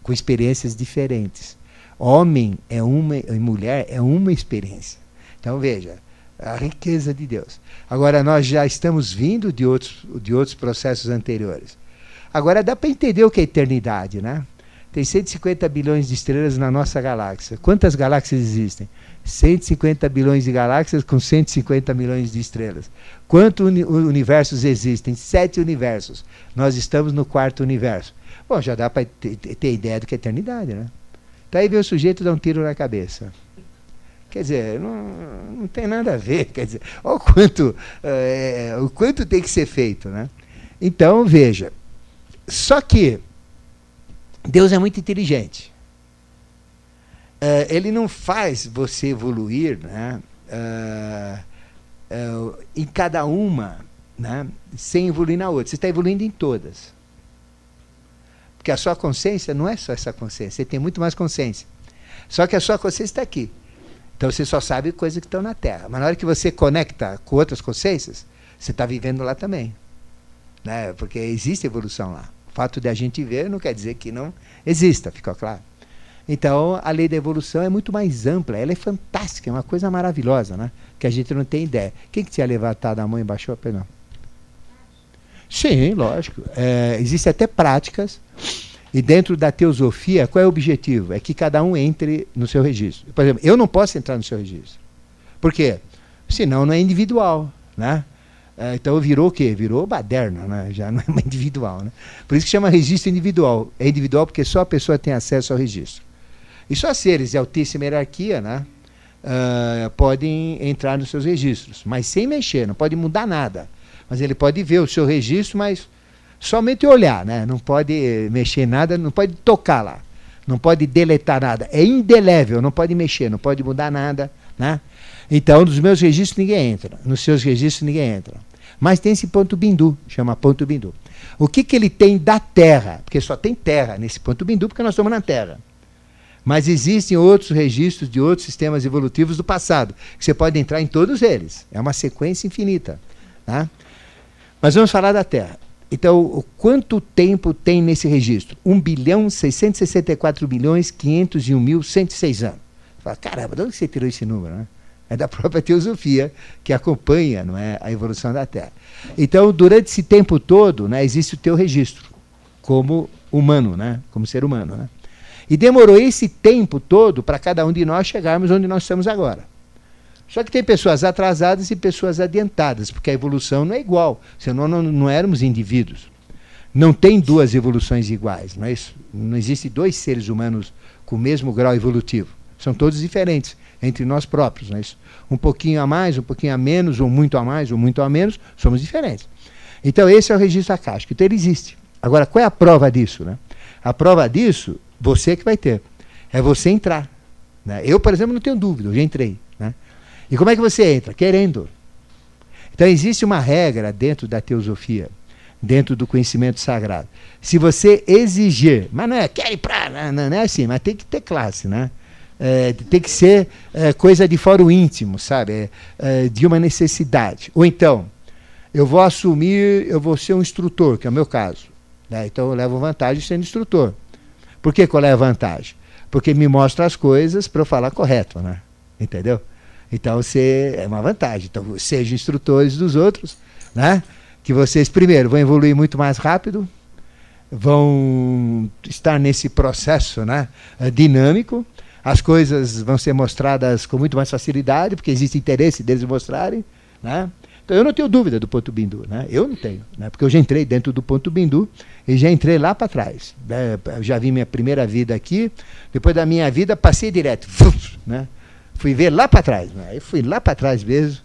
com experiências diferentes. Homem é uma e mulher é uma experiência. Então veja, a riqueza de Deus. Agora nós já estamos vindo de outros, de outros processos anteriores. Agora dá para entender o que é eternidade, né? Tem 150 bilhões de estrelas na nossa galáxia. Quantas galáxias existem? 150 bilhões de galáxias com 150 milhões de estrelas. Quantos uni universos existem? Sete universos. Nós estamos no quarto universo. Bom, já dá para ter, ter, ideia do que é eternidade, né? Então aí vem o sujeito dar um tiro na cabeça. Quer dizer, não, não tem nada a ver. Quer dizer, olha o quanto, é, o quanto tem que ser feito, né? Então, veja. Só que Deus é muito inteligente. Uh, ele não faz você evoluir né, uh, em cada uma né, sem evoluir na outra. Você está evoluindo em todas. Porque a sua consciência não é só essa consciência, você tem muito mais consciência. Só que a sua consciência está aqui. Então você só sabe coisas que estão na Terra. Mas na hora que você conecta com outras consciências, você está vivendo lá também. Né? Porque existe evolução lá. O fato de a gente ver não quer dizer que não exista, ficou claro? Então, a lei da evolução é muito mais ampla, ela é fantástica, é uma coisa maravilhosa, né? Que a gente não tem ideia. Quem que tinha levantado a mão e baixou a pena? Sim, lógico. É, Existem até práticas. E dentro da teosofia, qual é o objetivo? É que cada um entre no seu registro. Por exemplo, eu não posso entrar no seu registro. Por quê? Senão não é individual. Né? É, então virou o quê? Virou baderna, né? já não é individual. Né? Por isso que chama registro individual. É individual porque só a pessoa tem acesso ao registro. E só seres de altíssima hierarquia né? Uh, podem entrar nos seus registros, mas sem mexer, não pode mudar nada. Mas ele pode ver o seu registro, mas somente olhar, né? Não pode mexer nada, não pode tocar lá. Não pode deletar nada. É indelével, não pode mexer, não pode mudar nada, né? Então, nos meus registros ninguém entra, nos seus registros ninguém entra. Mas tem esse ponto bindu, chama ponto bindu. O que, que ele tem da Terra? Porque só tem Terra nesse ponto bindu, porque nós estamos na Terra. Mas existem outros registros de outros sistemas evolutivos do passado, que você pode entrar em todos eles. É uma sequência infinita. Tá? Mas vamos falar da Terra. Então, quanto tempo tem nesse registro? 1 bilhão 664 bilhões 501 mil 106 anos. Fala, caramba, de onde você tirou esse número? Né? É da própria teosofia que acompanha não é, a evolução da Terra. Então, durante esse tempo todo, né, existe o teu registro como humano, né, como ser humano. Né? E demorou esse tempo todo para cada um de nós chegarmos onde nós estamos agora. Só que tem pessoas atrasadas e pessoas adiantadas, porque a evolução não é igual, senão não, não éramos indivíduos. Não tem duas evoluções iguais, não é isso? Não existe dois seres humanos com o mesmo grau evolutivo. São todos diferentes entre nós próprios, não é isso? Um pouquinho a mais, um pouquinho a menos, ou muito a mais, ou muito a menos, somos diferentes. Então esse é o registro acástico. Então ele existe. Agora, qual é a prova disso? Né? A prova disso, você que vai ter. É você entrar. Né? Eu, por exemplo, não tenho dúvida, eu já entrei. E como é que você entra? Querendo. Então existe uma regra dentro da teosofia, dentro do conhecimento sagrado. Se você exigir, mas não é, quer ir para. Não, não, não, é assim, mas tem que ter classe, né? É, tem que ser é, coisa de fórum íntimo, sabe? É, é, de uma necessidade. Ou então, eu vou assumir, eu vou ser um instrutor, que é o meu caso. Né? Então eu levo vantagem sendo instrutor. Por que, que eu levo vantagem? Porque me mostra as coisas para eu falar correto, né? Entendeu? Então você é uma vantagem. Então sejam instrutores dos outros, né? Que vocês primeiro vão evoluir muito mais rápido, vão estar nesse processo, né? Dinâmico. As coisas vão ser mostradas com muito mais facilidade, porque existe interesse deles mostrarem, né? Então eu não tenho dúvida do ponto bindu, né? Eu não tenho, né? Porque eu já entrei dentro do ponto bindu e já entrei lá para trás. Né? já vi minha primeira vida aqui, depois da minha vida passei direto, né? Fui ver lá para trás. Né? Aí fui lá para trás mesmo.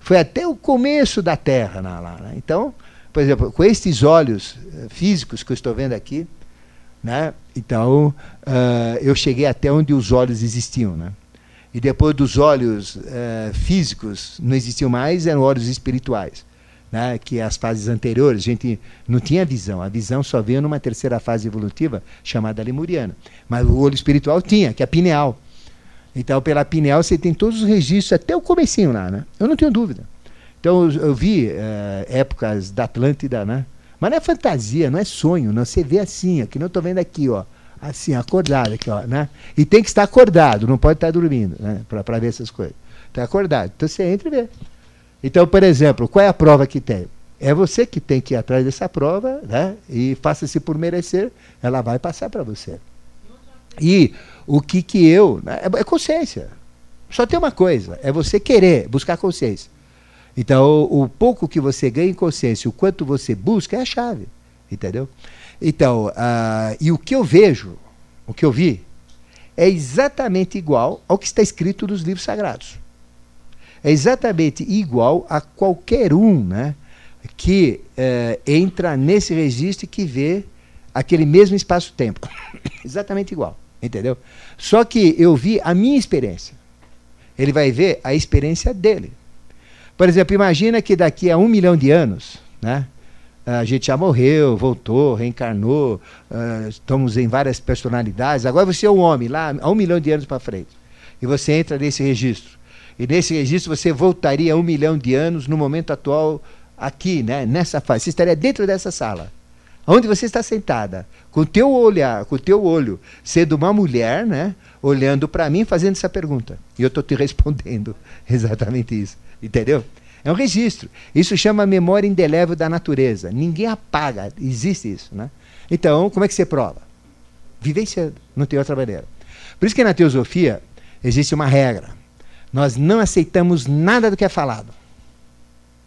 Foi até o começo da Terra. lá, né? Então, por exemplo, com estes olhos uh, físicos que eu estou vendo aqui, né? então uh, eu cheguei até onde os olhos existiam. Né? E depois dos olhos uh, físicos não existiam mais, eram olhos espirituais. Né? Que as fases anteriores a gente não tinha visão. A visão só veio numa terceira fase evolutiva chamada lemuriana. Mas o olho espiritual tinha, que é a pineal. Então, pela pineal, você tem todos os registros, até o comecinho lá, né? Eu não tenho dúvida. Então, eu, eu vi uh, épocas da Atlântida, né? Mas não é fantasia, não é sonho, não. Você vê assim, ó, que não estou vendo aqui, ó. Assim, acordado aqui, ó, né? E tem que estar acordado, não pode estar dormindo, né? Para ver essas coisas. Está acordado. Então, você entra e vê. Então, por exemplo, qual é a prova que tem? É você que tem que ir atrás dessa prova, né? E faça-se por merecer, ela vai passar para você. E o que que eu. Né, é, é consciência. Só tem uma coisa: é você querer buscar consciência. Então, o, pouco que você ganha em consciência, o quanto você busca, é a chave. Entendeu? Então, uh, e o que eu vejo, o que eu vi, é exatamente igual ao que está escrito nos livros sagrados. É exatamente igual a qualquer um né, que uh, entra nesse registro e que vê aquele mesmo espaço-tempo. exatamente igual. Entendeu? Só que eu vi a minha experiência. Ele vai ver a experiência dele. Por exemplo, imagina que daqui a um milhão de anos, né? A gente já morreu, voltou, reencarnou, uh, estamos em várias personalidades. Agora você é um homem, lá há um milhão de anos para frente. e você entra nesse registro. E nesse registro você voltaria um milhão de anos no momento atual, aqui, né, nessa fase. Você estaria dentro dessa sala. Onde você está sentada, com o teu olhar, com o teu olho, sendo uma mulher, né, olhando para mim, fazendo essa pergunta. E eu estou te respondendo exatamente isso. Entendeu? É um registro. Isso chama memória indelével da natureza. Ninguém apaga, existe isso. Né? Então, como é que você prova? Vivenciando, não tem outra maneira. Por isso que na teosofia existe uma regra. Nós não aceitamos nada do que é falado.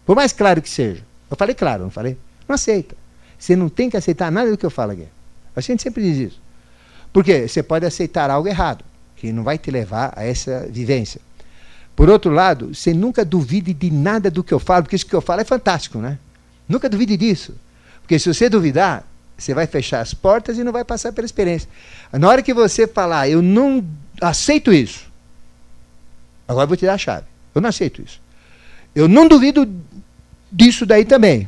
Por mais claro que seja. Eu falei claro, não falei? Não aceita. Você não tem que aceitar nada do que eu falo aqui. A gente sempre diz isso. Porque você pode aceitar algo errado, que não vai te levar a essa vivência. Por outro lado, você nunca duvide de nada do que eu falo, porque isso que eu falo é fantástico, né? Nunca duvide disso. Porque se você duvidar, você vai fechar as portas e não vai passar pela experiência. Na hora que você falar, eu não aceito isso, agora eu vou te dar a chave. Eu não aceito isso. Eu não duvido disso daí também.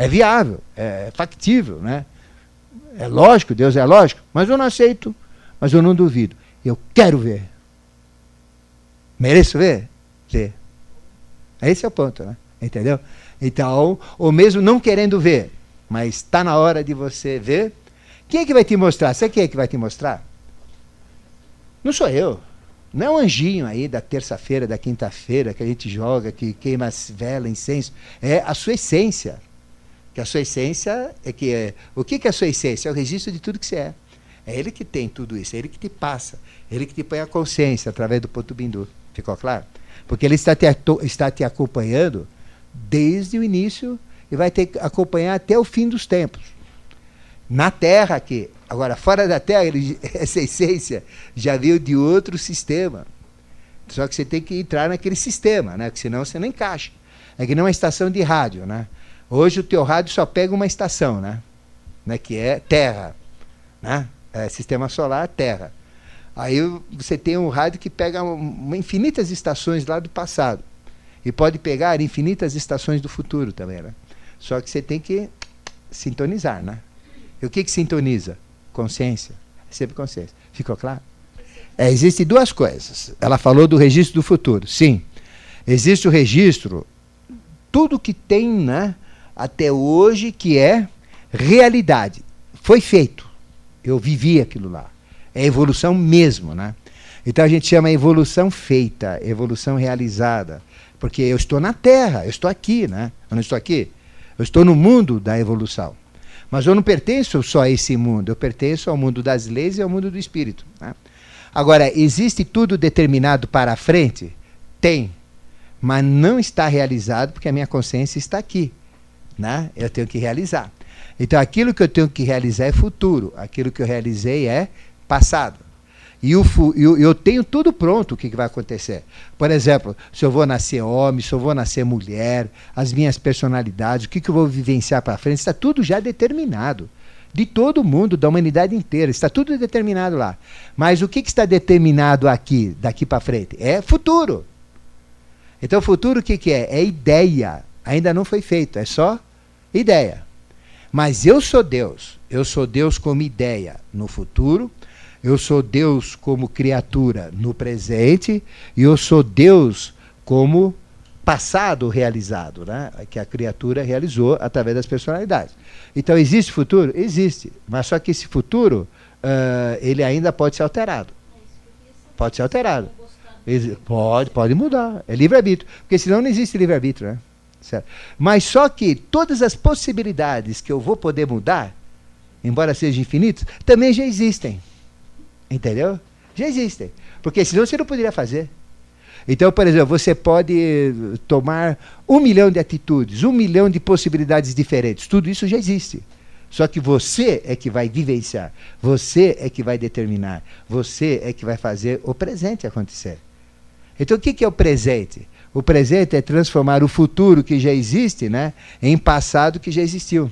É viável, é factível, né? É lógico, Deus é lógico, mas eu não aceito, mas eu não duvido. Eu quero ver. Mereço ver? Ver. Esse é o ponto, né? Entendeu? Então, ou mesmo não querendo ver, mas está na hora de você ver. Quem é que vai te mostrar? Sabe quem é que vai te mostrar? Não sou eu. Não é um anjinho aí da terça-feira, da quinta-feira, que a gente joga, que queima vela, incenso. É a sua essência. Que a sua essência é que é. O que, que é a sua essência? É o registro de tudo que você é. É ele que tem tudo isso, é ele que te passa, é ele que te põe a consciência através do ponto bindu. Ficou claro? Porque ele está te, está te acompanhando desde o início e vai te acompanhar até o fim dos tempos. Na Terra aqui. Agora, fora da Terra, ele, essa essência já veio de outro sistema. Só que você tem que entrar naquele sistema, né? Porque senão você não encaixa. É que nem uma estação de rádio, né? Hoje o teu rádio só pega uma estação, né? né? Que é Terra, né? É, sistema solar, Terra. Aí você tem um rádio que pega infinitas estações lá do passado. E pode pegar infinitas estações do futuro também, né? Só que você tem que sintonizar, né? E o que, que sintoniza? Consciência. É sempre consciência. Ficou claro? É, Existem duas coisas. Ela falou do registro do futuro. Sim. Existe o registro, tudo que tem né, até hoje que é realidade. Foi feito. Eu vivi aquilo lá. É evolução mesmo, né? Então a gente chama evolução feita, evolução realizada. Porque eu estou na Terra, eu estou aqui, né? Eu não estou aqui. Eu estou no mundo da evolução. Mas eu não pertenço só a esse mundo, eu pertenço ao mundo das leis e ao mundo do espírito. Né? Agora, existe tudo determinado para a frente? Tem. Mas não está realizado porque a minha consciência está aqui. Né? Eu tenho que realizar. Então, aquilo que eu tenho que realizar é futuro, aquilo que eu realizei é passado. E eu, eu, tenho tudo pronto o que, que vai acontecer. Por exemplo, se eu vou nascer homem, se eu vou nascer mulher, as minhas personalidades, o que, que eu vou vivenciar para frente, está tudo já determinado. De todo mundo, da humanidade inteira, está tudo determinado lá. Mas o que, que está determinado aqui, daqui para frente? É futuro. Então, futuro o que, que é? É ideia. Ainda não foi feito, é só ideia. Mas eu sou Deus. Eu sou Deus como ideia no futuro eu sou Deus como criatura no presente e eu sou Deus como passado realizado, né? que a criatura realizou através das personalidades. Então, existe futuro? Existe. Mas só que esse futuro, uh, ele ainda pode ser alterado. Pode ser alterado. Pode, pode mudar. É livre-arbítrio. Porque senão não existe livre-arbítrio, né? Certo? Mas só que todas as possibilidades que eu vou poder mudar, embora sejam infinitas, também já existem. Entendeu? Já existem. Porque senão você não poderia fazer. Então, por exemplo, você pode tomar um milhão de atitudes, um milhão de possibilidades diferentes. Tudo isso já existe. Só que você é que vai vivenciar, você é que vai determinar, você é que vai fazer o presente acontecer. Então, o que é o presente? O presente é transformar o futuro que já existe né, em passado que já existiu,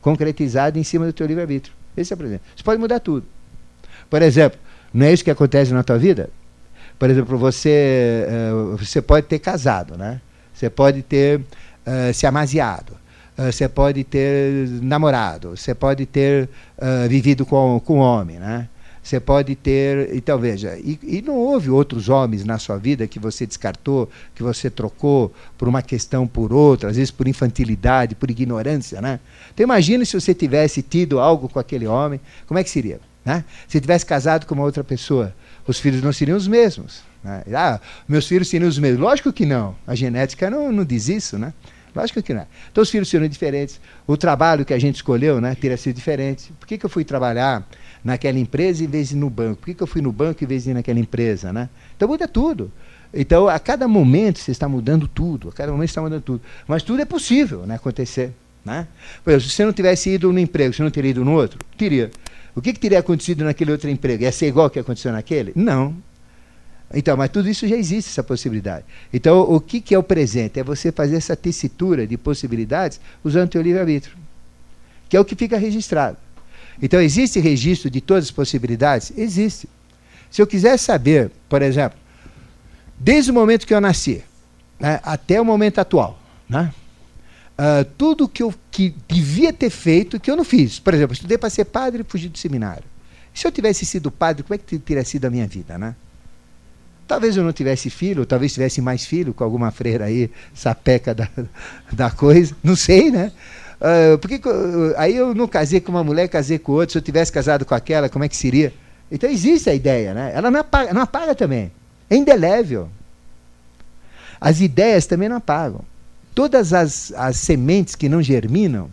concretizado em cima do teu livre-arbítrio. Esse é o presente. Você pode mudar tudo. Por exemplo, não é isso que acontece na tua vida? Por exemplo, você, uh, você pode ter casado, né? Você pode ter uh, se amaziado. Uh, você pode ter namorado. Você pode ter vivido com, com homem, né? Você pode ter. Então, veja, e, e, não houve outros homens na sua vida que você descartou, que você trocou por uma questão por outra, às vezes por infantilidade, por ignorância, né? Então, imagine se você tivesse tido algo com aquele homem, como é que seria? Né? Se tivesse casado com uma outra pessoa, os filhos não seriam os mesmos. Né? Ah, meus filhos seriam os mesmos. Lógico que não. A genética não, não diz isso, né? Lógico que não. Então os filhos seriam diferentes. O trabalho que a gente escolheu né, teria sido diferente. Por que, que eu fui trabalhar naquela empresa em vez de ir no banco? Por que, que eu fui no banco em vez de ir naquela empresa? Né? Então muda tudo. Então, a cada momento você está mudando tudo. A cada momento você está mudando tudo. Mas tudo é possível né, acontecer. Né? Por exemplo, se você não tivesse ido no emprego, você não teria ido no outro? Teria. O que, que teria acontecido naquele outro emprego? Ia ser igual ao que aconteceu naquele? Não. Então, mas tudo isso já existe, essa possibilidade. Então, o que, que é o presente? É você fazer essa tessitura de possibilidades usando o teu livre-arbítrio, que é o que fica registrado. Então, existe registro de todas as possibilidades? Existe. Se eu quiser saber, por exemplo, desde o momento que eu nasci né, até o momento atual, né, uh, tudo que eu que devia ter feito que eu não fiz. Por exemplo, estudei para ser padre e fugi do seminário. Se eu tivesse sido padre, como é que teria sido a minha vida, né? Talvez eu não tivesse filho, talvez tivesse mais filho com alguma freira aí, sapeca da, da coisa, não sei, né? Uh, porque uh, aí eu não casei com uma mulher, casei com outra. Se eu tivesse casado com aquela, como é que seria? Então existe a ideia, né? Ela não apaga, não apaga também. É indelével. As ideias também não apagam. Todas as, as sementes que não germinam,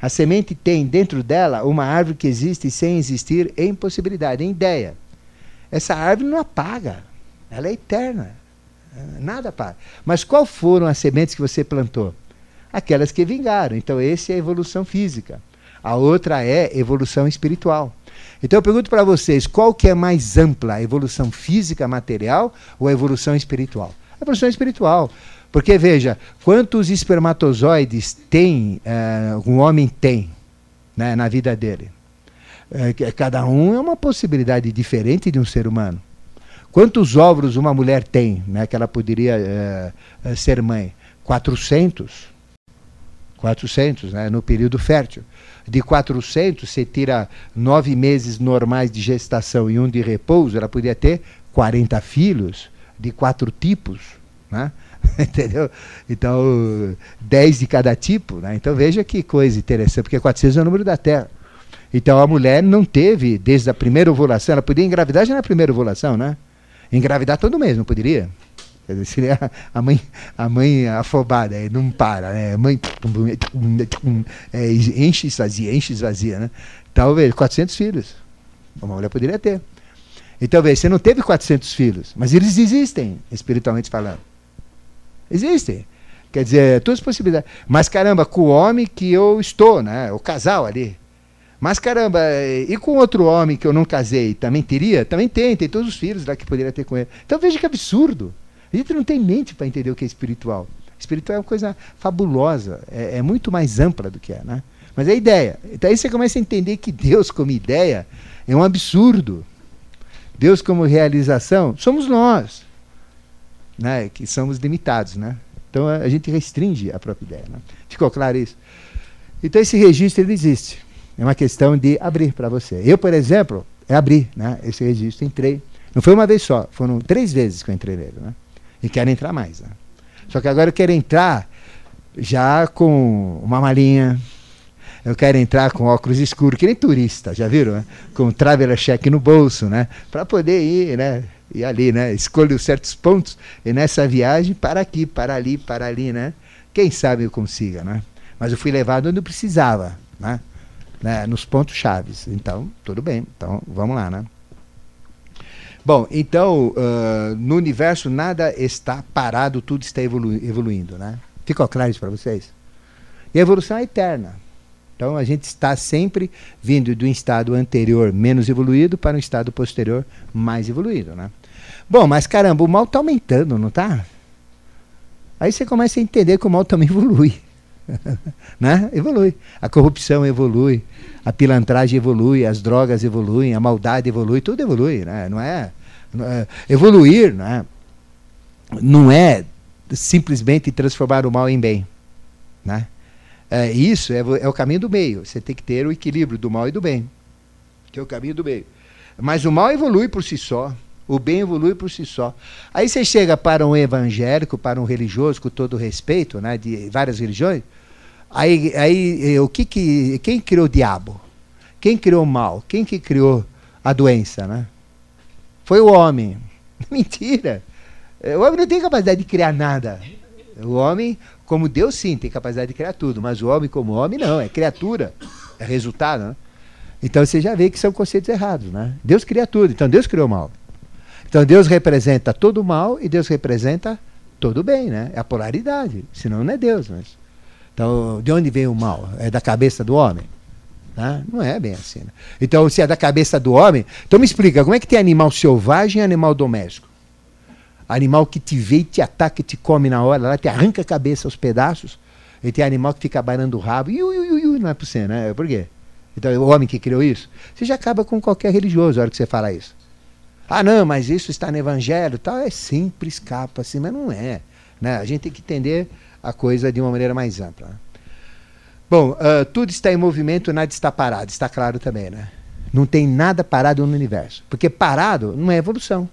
a semente tem dentro dela uma árvore que existe sem existir em possibilidade, em ideia. Essa árvore não apaga. Ela é eterna. Nada para. Mas qual foram as sementes que você plantou? Aquelas que vingaram. Então, esse é a evolução física. A outra é evolução espiritual. Então eu pergunto para vocês, qual que é mais ampla, a evolução física, material ou a evolução espiritual? A evolução espiritual. Porque veja, quantos espermatozoides tem, uh, um homem tem né, na vida dele? Uh, cada um é uma possibilidade diferente de um ser humano. Quantos óvulos uma mulher tem, né, que ela poderia é, ser mãe? 400. 400, né, no período fértil. De 400, você tira nove meses normais de gestação e um de repouso, ela poderia ter 40 filhos de quatro tipos. Né? Entendeu? Então, 10 de cada tipo. Né? Então, veja que coisa interessante, porque 400 é o número da Terra. Então, a mulher não teve, desde a primeira ovulação, ela podia engravidar já na primeira ovulação, né? engravidar todo mês, não poderia? Quer dizer, seria a mãe, a mãe afobada, não para, né? Mãe é, enche e esvazia, enche e esvazia, né? Talvez 400 filhos. Uma mulher poderia ter. Então, veja, você não teve 400 filhos, mas eles existem, espiritualmente falando. Existem. Quer dizer, todas as possibilidades. Mas caramba, com o homem que eu estou, né? O casal ali. Mas caramba, e com outro homem que eu não casei, também teria? Também tem, tem todos os filhos lá que poderia ter com ele. Então veja que absurdo. A gente não tem mente para entender o que é espiritual. Espiritual é uma coisa fabulosa, é, é, muito mais ampla do que é, né? Mas é ideia. Então aí você começa a entender que Deus como ideia é um absurdo. Deus como realização somos nós, né? Que somos limitados, né? Então a gente restringe a própria ideia. Né? Ficou claro isso? Então esse registro ele existe. É uma questão de abrir para você. Eu, por exemplo, é abrir né, esse registro. Entrei. Não foi uma vez só, foram três vezes que eu entrei nele. Né? E quero entrar mais. Né? Só que agora eu quero entrar já com uma malinha. Eu quero entrar com óculos escuros, que nem turista, já viram? Né? Com traveler check no bolso, né? Para poder ir, né? E ali, né? Escolho certos pontos e nessa viagem para aqui, para ali, para ali, né? Quem sabe eu consiga, né? Mas eu fui levado onde eu precisava, né? né, nos pontos chaves. Então, tudo bem. Então, vamos lá, né? Bom, então, uh, no universo nada está parado, tudo está evolu evoluindo, né? Ficou claro isso para vocês? E a evolução é eterna. Então, a gente está sempre vindo do estado anterior menos evoluído para um estado posterior mais evoluído, né? Bom, mas caramba, o mal está aumentando, não está? Aí você começa a entender que o mal também evolui. né? Evolui. A corrupção evolui, a pilantragem evolui, as drogas evoluem, a maldade evolui, tudo evolui, né? Não é, não é evoluir, né? Não é simplesmente transformar o mal em bem, né? É, isso é, é o caminho do meio. Você tem que ter o equilíbrio do mal e do bem, que é o caminho do meio. Mas o mal evolui por si só. O bem evolui por si só. Aí você chega para um evangélico, para um religioso, com todo respeito, né, de várias religiões. Aí, aí o que que, quem criou o diabo? Quem criou o mal? Quem que criou a doença, né? Foi o homem. Mentira. O homem não tem capacidade de criar nada. O homem, como Deus sim, tem capacidade de criar tudo, mas o homem como homem não, é criatura, é resultado, né? Então você já vê que são conceitos errados, né? Deus cria tudo, então Deus criou o mal. Então Deus representa todo o mal e Deus representa todo o bem, né? É a polaridade. Senão não é Deus. Mas... Então, de onde vem o mal? É da cabeça do homem? Né? Não é bem assim. Né? Então, se é da cabeça do homem. Então me explica, como é que tem animal selvagem e animal doméstico? Animal que te vê e te ataca e te come na hora, lá te arranca a cabeça aos pedaços. E tem animal que fica banando o rabo. Iu, iu, iu, não é por você, né? Por quê? Então, o homem que criou isso, você já acaba com qualquer religioso na hora que você fala isso. Ah, não, mas isso está no Evangelho, tal, é sempre escapa assim, mas não é. Né? A gente tem que entender a coisa de uma maneira mais ampla. Né? Bom, uh, tudo está em movimento, nada está parado, está claro também, né? Não tem nada parado no universo. Porque parado não é evolução.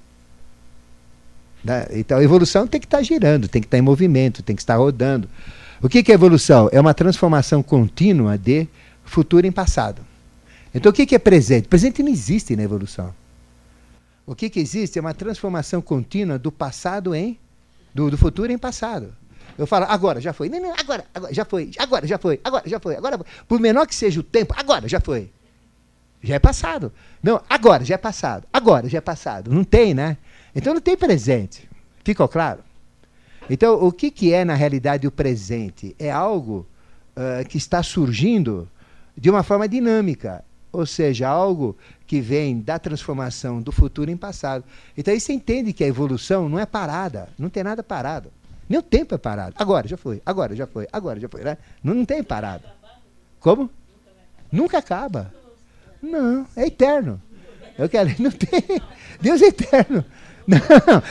Né? Então, a evolução tem que estar girando, tem que estar em movimento, tem que estar rodando. O que, que é evolução? É uma transformação contínua de futuro em passado. Então, o que, que é presente? Presente não existe na evolução. O que, que existe é uma transformação contínua do passado em. do, do futuro em passado. Eu falo, agora, já foi. Não, não, agora, agora, já foi. Agora, já foi. Agora, já foi. Agora, por menor que seja o tempo, agora, já foi. Já é passado. Não, agora, já é passado. Agora, já é passado. Não tem, né? Então não tem presente. Ficou claro? Então, o que, que é, na realidade, o presente? É algo uh, que está surgindo de uma forma dinâmica ou seja, algo que vem da transformação do futuro em passado. Então aí você entende que a evolução não é parada, não tem nada parado. Nem o tempo é parado. Agora já foi, agora já foi, agora já foi. Né? Não, não tem parada. Como? Nunca acaba. Não, é eterno. Eu quero, não tem. Deus é eterno. Não,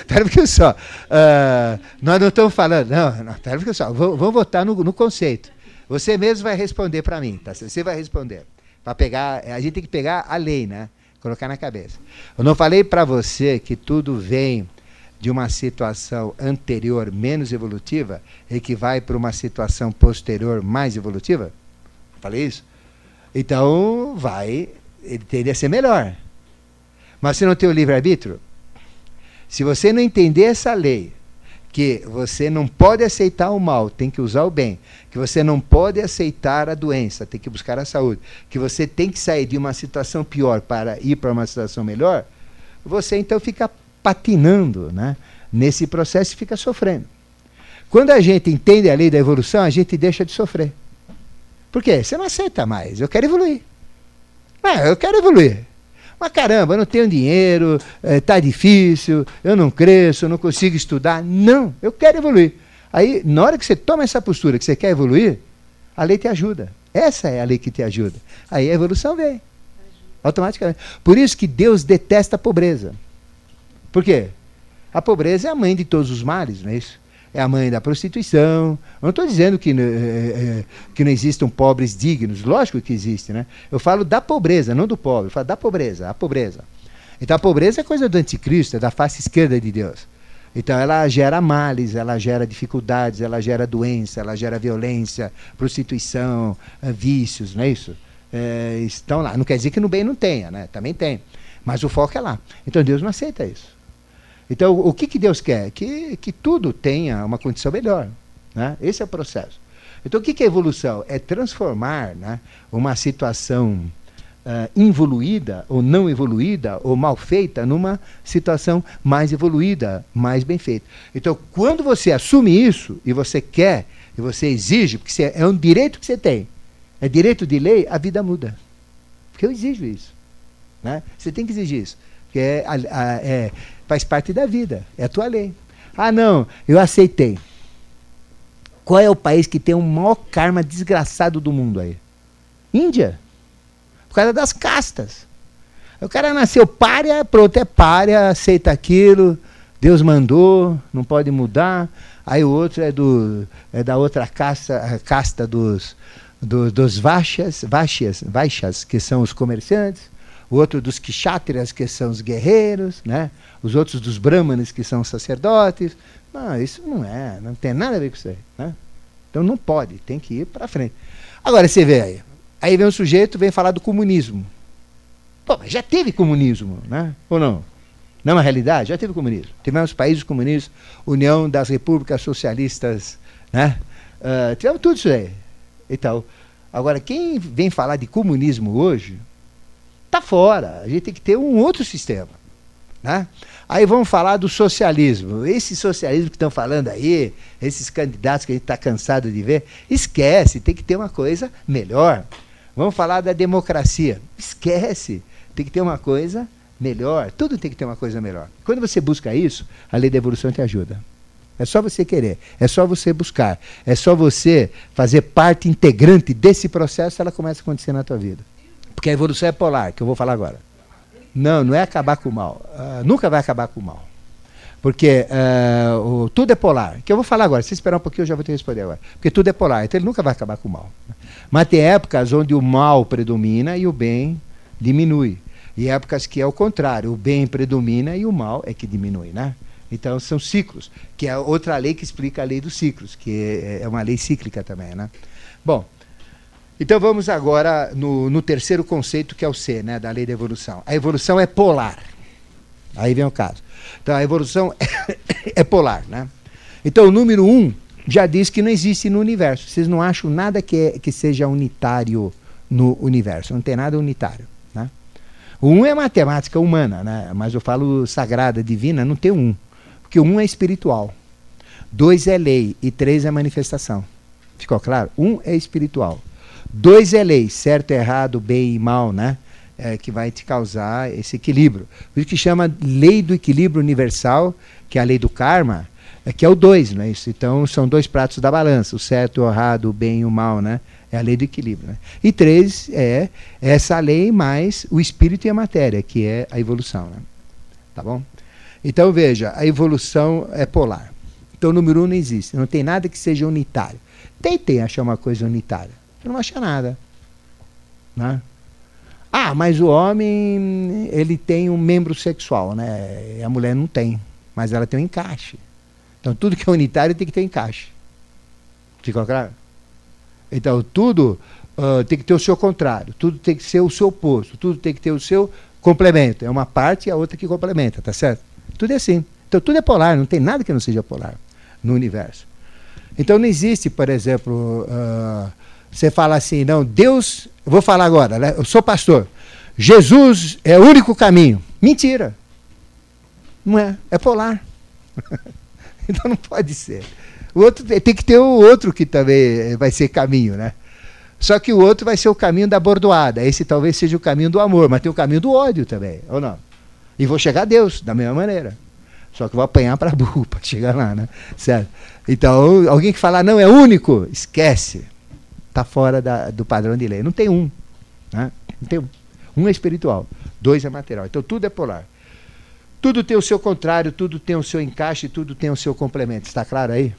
pera um só. Uh, nós não estamos falando. Não, não um só. Vamos voltar no, no conceito. Você mesmo vai responder para mim, tá? Você vai responder. Para pegar, a gente tem que pegar a lei, né? Colocar na cabeça. Eu não falei para você que tudo vem de uma situação anterior menos evolutiva e que vai para uma situação posterior mais evolutiva? Falei isso? Então vai, ele teria que ser melhor. Mas se não tem o livre-arbítrio, se você não entender essa lei, que você não pode aceitar o mal, tem que usar o bem, que você não pode aceitar a doença, tem que buscar a saúde, que você tem que sair de uma situação pior para ir para uma situação melhor, você então fica patinando né, nesse processo e fica sofrendo. Quando a gente entende a lei da evolução, a gente deixa de sofrer. Por quê? Você não aceita mais. Eu quero evoluir. Ah, eu quero evoluir. Mas caramba, eu não tenho dinheiro, está é, difícil, eu não cresço, eu não consigo estudar. Não, eu quero evoluir. Aí, na hora que você toma essa postura, que você quer evoluir, a lei te ajuda. Essa é a lei que te ajuda. Aí a evolução vem. Automaticamente. Por isso que Deus detesta a pobreza. Por quê? A pobreza é a mãe de todos os males, não é isso? É a mãe da prostituição. Eu não estou dizendo que, é, que não existam pobres dignos, lógico que existe, né? Eu falo da pobreza, não do pobre, eu falo da pobreza, a pobreza. Então a pobreza é coisa do anticristo, é da face esquerda de Deus. Então ela gera males, ela gera dificuldades, ela gera doença, ela gera violência, prostituição, vícios, não é isso? É, estão lá. Não quer dizer que no bem não tenha, né? Também tem. Mas o foco é lá. Então Deus não aceita isso. Então, o que, que Deus quer? Que, que tudo tenha uma condição melhor. Né? Esse é o processo. Então, o que, que é evolução? É transformar né, uma situação uh, involuída, ou não evoluída, ou mal feita, numa situação mais evoluída, mais bem feita. Então, quando você assume isso, e você quer, e você exige, porque você, é um direito que você tem, é direito de lei, a vida muda. Porque eu exijo isso. Né? Você tem que exigir isso. Porque é, é Faz parte da vida. É a tua lei. Ah, não, eu aceitei. Qual é o país que tem o maior karma desgraçado do mundo aí? Índia. Por causa das castas. O cara nasceu párea, pronto, é párea, aceita aquilo, Deus mandou, não pode mudar. Aí o outro é, do, é da outra casta, casta dos, do, dos vaixas, vaixas, vaixas, que são os comerciantes. O outro dos kshatriyas, que são os guerreiros, né? os outros dos brahmanes, que são os sacerdotes. Não, isso não é, não tem nada a ver com isso aí. Né? Então não pode, tem que ir para frente. Agora você vê aí, aí vem um sujeito, vem falar do comunismo. Pô, mas já teve comunismo, né? Ou não? Não é uma realidade? Já teve comunismo. Tivemos países comunistas, União das Repúblicas Socialistas, né? Uh, tivemos tudo isso aí. Então, agora, quem vem falar de comunismo hoje, está fora. A gente tem que ter um outro sistema. Né? Aí vamos falar do socialismo. Esse socialismo que estão falando aí, esses candidatos que a gente está cansado de ver, esquece, tem que ter uma coisa melhor. Vamos falar da democracia. Esquece, tem que ter uma coisa melhor. Tudo tem que ter uma coisa melhor. Quando você busca isso, a lei da evolução te ajuda. É só você querer, é só você buscar, é só você fazer parte integrante desse processo, ela começa a acontecer na tua vida. Porque a evolução é polar, que eu vou falar agora. Não, não é acabar com o mal. Uh, nunca vai acabar com o mal. Porque uh, o, tudo é polar. Que eu vou falar agora. Se esperar um pouquinho, eu já vou te responder agora. Porque tudo é polar. Então ele nunca vai acabar com o mal. Mas tem épocas onde o mal predomina e o bem diminui e épocas que é o contrário, o bem predomina e o mal é que diminui, né? Então são ciclos, que é outra lei que explica a lei dos ciclos, que é, é uma lei cíclica também, né? Bom, então vamos agora no, no, terceiro conceito que é o C, né, da lei da evolução. A evolução é polar. Aí vem o caso. Então a evolução é, polar, né? Então o número um já diz que não existe no universo. Vocês não acham nada que, é, que seja unitário no universo. Não tem nada unitário. O um é matemática humana, né? mas eu falo sagrada, divina, não tem um. Porque um é espiritual. Dois é lei e três é manifestação. Ficou claro? Um é espiritual. Dois é lei, certo, errado, bem e mal, né? É, que vai te causar esse equilíbrio. Por isso que chama lei do equilíbrio universal, que é a lei do karma, é que é o dois, não é isso? Então são dois pratos da balança, o certo, o errado, o bem e o mal, né? É a lei do equilíbrio. Né? E três é essa lei mais o espírito e a matéria, que é a evolução. Né? Tá bom? Então veja, a evolução é polar. Então número um não existe. Não tem nada que seja unitário. Tentem achar uma coisa unitária. Não vai achar nada. Né? Ah, mas o homem ele tem um membro sexual, né? E a mulher não tem, mas ela tem um encaixe. Então tudo que é unitário tem que ter encaixe. Ficou claro? Então, tudo uh, tem que ter o seu contrário, tudo tem que ser o seu oposto, tudo tem que ter o seu complemento. É uma parte e a outra que complementa, tá certo? Tudo é assim. Então, tudo é polar, não tem nada que não seja polar no universo. Então, não existe, por exemplo, uh, você fala assim, não, Deus, vou falar agora, né? eu sou pastor, Jesus é o único caminho. Mentira. Não é, é polar. então não pode ser. O outro tem que ter o outro que também vai ser caminho, né? Só que o outro vai ser o caminho da bordoada. Esse talvez seja o caminho do amor, mas tem o caminho do ódio também, ou não? E vou chegar a Deus da mesma maneira. Só que vou apanhar para burro para chegar lá, né? Certo? Então, alguém que falar não é único, esquece. Está fora da, do padrão de lei. Não tem um. Né? Não tem um. Um é espiritual, dois é material. Então tudo é polar. Tudo tem o seu contrário, tudo tem o seu encaixe, tudo tem o seu complemento. Está claro aí?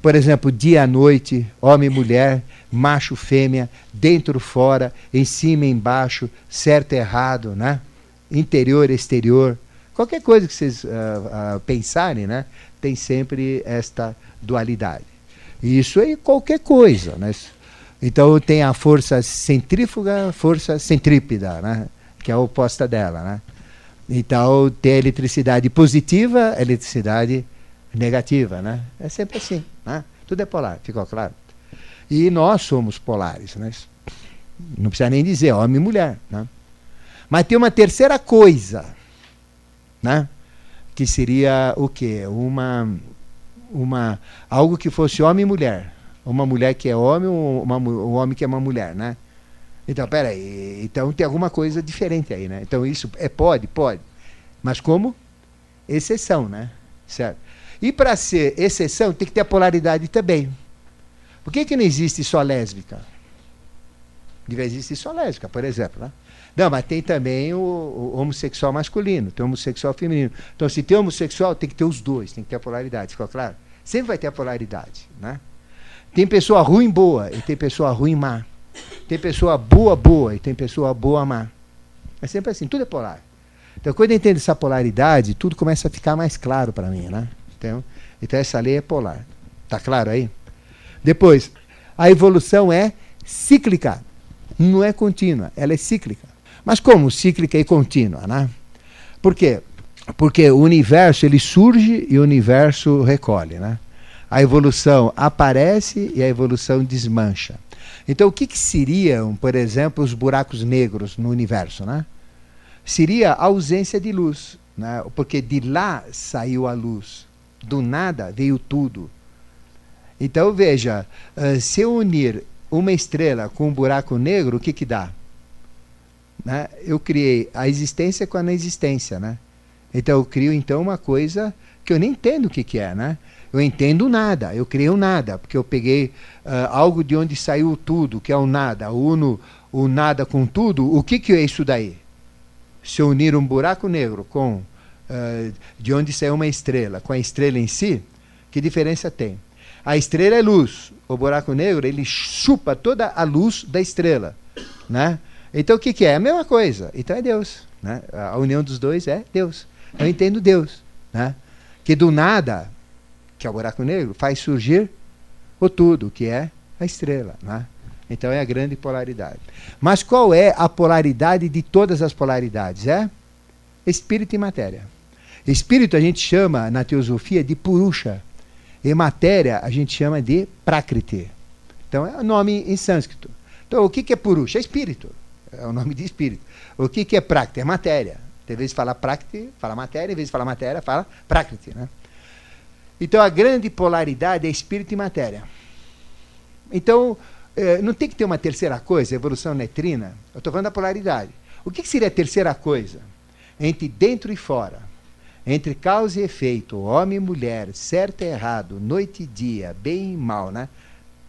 Por exemplo, dia à noite, homem e mulher, macho fêmea, dentro fora, em cima embaixo, certo errado, né? interior exterior. Qualquer coisa que vocês uh, uh, pensarem, né? tem sempre esta dualidade. Isso é qualquer coisa. Né? Então tem a força centrífuga, força centrípeda, né? que é a oposta dela. Né? Então tem a eletricidade positiva, a eletricidade negativa, né? É sempre assim, né? Tudo é polar, ficou claro? E nós somos polares, né? Não precisa nem dizer homem e mulher, né? Mas tem uma terceira coisa, né? Que seria o quê? Uma uma algo que fosse homem e mulher. Uma mulher que é homem, uma, um homem que é uma mulher, né? Então, peraí, então tem alguma coisa diferente aí, né? Então isso é pode, pode. Mas como exceção, né? Certo? E para ser exceção, tem que ter a polaridade também. Por que, que não existe só lésbica? Devia existir só lésbica, por exemplo. Né? Não, mas tem também o, o, homossexual masculino, tem o homossexual feminino. Então, se tem homossexual, tem que ter os dois, tem que ter a polaridade, ficou claro? Sempre vai ter a polaridade. Né? Tem pessoa ruim boa e tem pessoa ruim má. Tem pessoa boa boa e tem pessoa boa má. É sempre assim, tudo é polar. Então, quando eu entendo essa polaridade, tudo começa a ficar mais claro para mim, né? Então, então, essa lei é polar. Tá claro aí? Depois, a evolução é cíclica, não é contínua, ela é cíclica. Mas como cíclica e contínua, né? Por quê? Porque o universo ele surge e o universo recolhe, né? A evolução aparece e a evolução desmancha. Então, o que, que seriam, por exemplo, os buracos negros no universo, né? Seria a ausência de luz, né? Porque de lá saiu a luz, do nada veio tudo. Então, veja, uh, se eu unir uma estrela com um buraco negro, o que, que dá? Né? Eu criei a existência com a não existência, né? Então eu crio então uma coisa que eu nem entendo o que, que é, né? Eu entendo nada, eu crio nada, porque eu peguei uh, algo de onde saiu tudo, que é o nada, uno o nada com tudo, o que, que é isso daí? Se unir um buraco negro com uh, de onde saiu uma estrela, com a estrela em si, que diferença tem? A estrela é luz, o buraco negro ele chupa toda a luz da estrela, né? Então o que, que é? A mesma coisa. Então é Deus, né? A união dos dois é Deus. Eu entendo Deus, né? Que do nada, que é o buraco negro, faz surgir o tudo, que é a estrela, né? Então é a grande polaridade. Mas qual é a polaridade de todas as polaridades? É espírito e matéria. Espírito a gente chama na teosofia de purusha, e matéria a gente chama de prakriti. Então é o nome em sânscrito. Então o que é purusha? É espírito. É o nome de espírito. O que é prakriti? É matéria. Em vez de falar prakriti, fala matéria. Em vez de falar matéria, fala prakriti. Né? Então a grande polaridade é espírito e matéria. Então eh, não tem que ter uma terceira coisa, evolução netrina. Eu estou falando da polaridade. O que seria a terceira coisa? Entre dentro e fora entre causa e efeito, homem e mulher, certo e errado, noite e dia, bem e mal, né?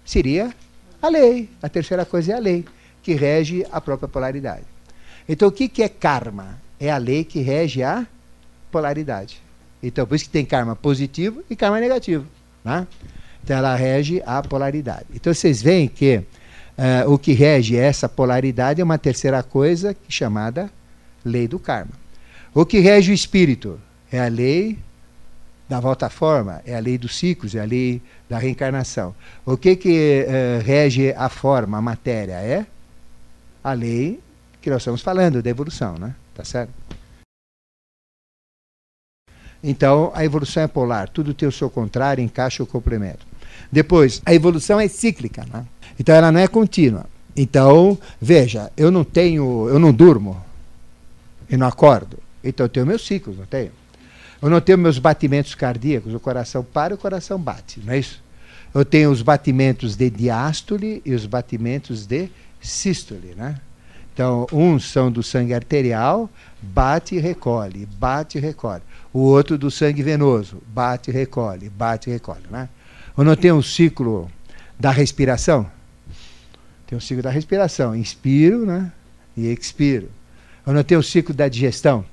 Seria a lei. A terceira coisa é a lei, que rege a própria polaridade. Então, o que, que é karma? É a lei que rege a polaridade. Então, por isso que tem karma positivo e karma negativo. Né? Então, ela rege a polaridade. Então, vocês veem que uh, o que rege essa polaridade é uma terceira coisa chamada lei do karma. O que rege o espírito é a lei da volta forma, é a lei dos ciclos, é a lei da reencarnação. O que, que uh, rege a forma, a matéria? É a lei que nós estamos falando, da evolução, né? Tá certo? Então, a evolução é polar, tudo tem o seu contrário, encaixa o complemento. Depois, a evolução é cíclica, né? Então ela não é contínua. Então, veja, eu não tenho, eu não durmo e não acordo. Então eu tenho meus ciclos, não tenho? Eu não tenho meus batimentos cardíacos, o coração para e o coração bate, não é isso? Eu tenho os batimentos de diástole e os batimentos de sístole, né? Então, uns são do sangue arterial, bate e recolhe, bate e recolhe. O outro do sangue venoso, bate e recolhe, bate e recolhe, né? Eu não tenho um ciclo da respiração? Tem um ciclo da respiração, inspiro, né? E expiro. Eu não tenho o um ciclo da digestão?